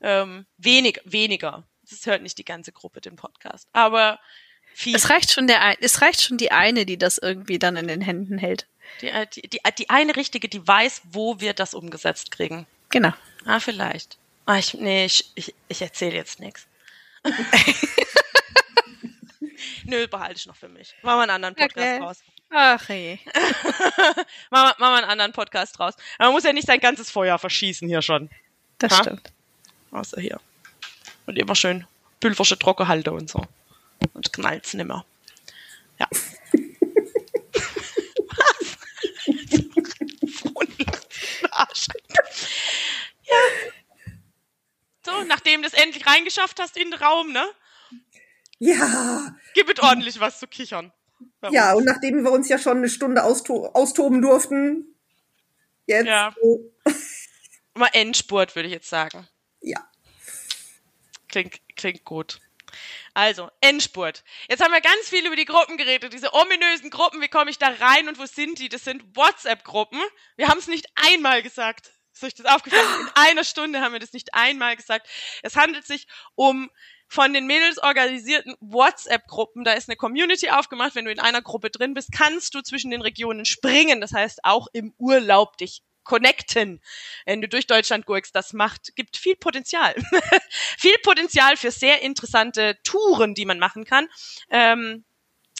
Ähm, wenig, weniger. Es hört nicht die ganze Gruppe den Podcast. Aber viele. Es reicht schon der, es reicht schon die eine, die das irgendwie dann in den Händen hält. Die, äh, die, die, die eine richtige, die weiß, wo wir das umgesetzt kriegen. Genau. Ah, vielleicht. Ah, ich, nee, ich, ich, ich erzähle jetzt nichts. Nö, behalte ich noch für mich. Machen wir einen anderen Podcast Okay. raus. Ach je. machen, wir, einen anderen Podcast raus. Man muss ja nicht sein ganzes Feuer verschießen hier schon. Das Ha? stimmt. Außer hier. Und immer schön Pülversche trocken halten und so. Und knallt's nimmer. Ja. Was? Arsch. Ja. So, nachdem du es endlich reingeschafft hast in den Raum, ne? Ja, Gib es ordentlich was zu kichern. Ja, und nachdem wir uns ja schon eine Stunde austo austoben durften, jetzt, Ja. äh, Mal Endspurt, würde ich jetzt sagen. ja. Klingt, klingt gut. Also, Endspurt. Jetzt haben wir ganz viel über die Gruppen geredet, diese ominösen Gruppen. Wie komme ich da rein und wo sind die? Das sind WhatsApp-Gruppen. Wir haben es nicht einmal gesagt. Ist euch das aufgefallen? In einer Stunde haben wir das nicht einmal gesagt. Es handelt sich um von den Mädels organisierten WhatsApp-Gruppen. Da ist eine Community aufgemacht. Wenn du in einer Gruppe drin bist, kannst du zwischen den Regionen springen. Das heißt, auch im Urlaub dich connecten. Wenn du durch Deutschland gurkst, das macht, gibt viel Potenzial. viel Potenzial für sehr interessante Touren, die man machen kann. Ähm,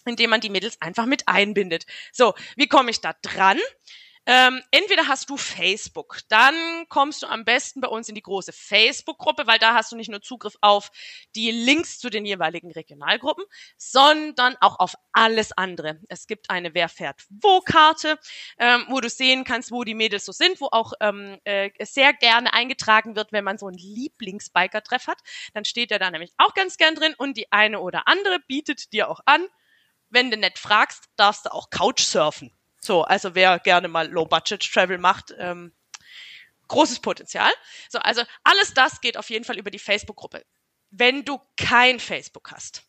indem man die Mädels einfach mit einbindet. So, wie komme ich da dran? Ähm, entweder hast du Facebook, dann kommst du am besten bei uns in die große Facebook-Gruppe, weil da hast du nicht nur Zugriff auf die Links zu den jeweiligen Regionalgruppen, sondern auch auf alles andere. Es gibt eine Wer fährt wo-Karte, ähm, wo du sehen kannst, wo die Mädels so sind, wo auch ähm, äh, sehr gerne eingetragen wird, wenn man so einen Lieblingsbiker-Treff hat. Dann steht er da nämlich auch ganz gern drin und die eine oder andere bietet dir auch an, wenn du nett fragst, darfst du auch Couchsurfen. So, also wer gerne mal Low-Budget-Travel macht, ähm, großes Potenzial. So, also alles das geht auf jeden Fall über die Facebook-Gruppe. Wenn du kein Facebook hast,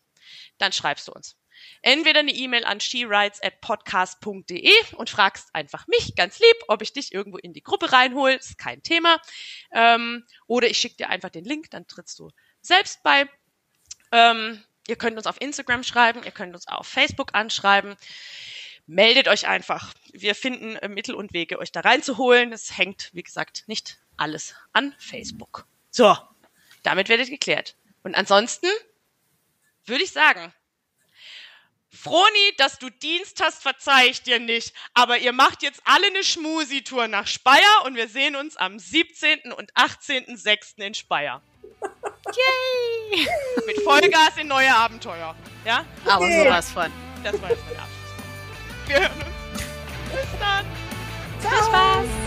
dann schreibst du uns. Entweder eine E-Mail an sherides@podcast.de und fragst einfach mich ganz lieb, ob ich dich irgendwo in die Gruppe reinhole, ist kein Thema. Ähm, oder ich schicke dir einfach den Link, dann trittst du selbst bei. Ähm, ihr könnt uns auf Instagram schreiben, ihr könnt uns auf Facebook anschreiben. Meldet euch einfach. Wir finden äh, Mittel und Wege, euch da reinzuholen. Es hängt, wie gesagt, nicht alles an Facebook. So, damit werdet geklärt. Und ansonsten würde ich sagen, Froni, dass du Dienst hast, verzeih ich dir nicht. Aber ihr macht jetzt alle eine Schmusitour nach Speyer und wir sehen uns am 17. und 18.06. in Speyer. Yay! Mit Vollgas in neue Abenteuer. Ja? Aber sowas von. Das war jetzt mein Abschluss. Wir hören uns. Bis dann. Ciao. Viel Spaß.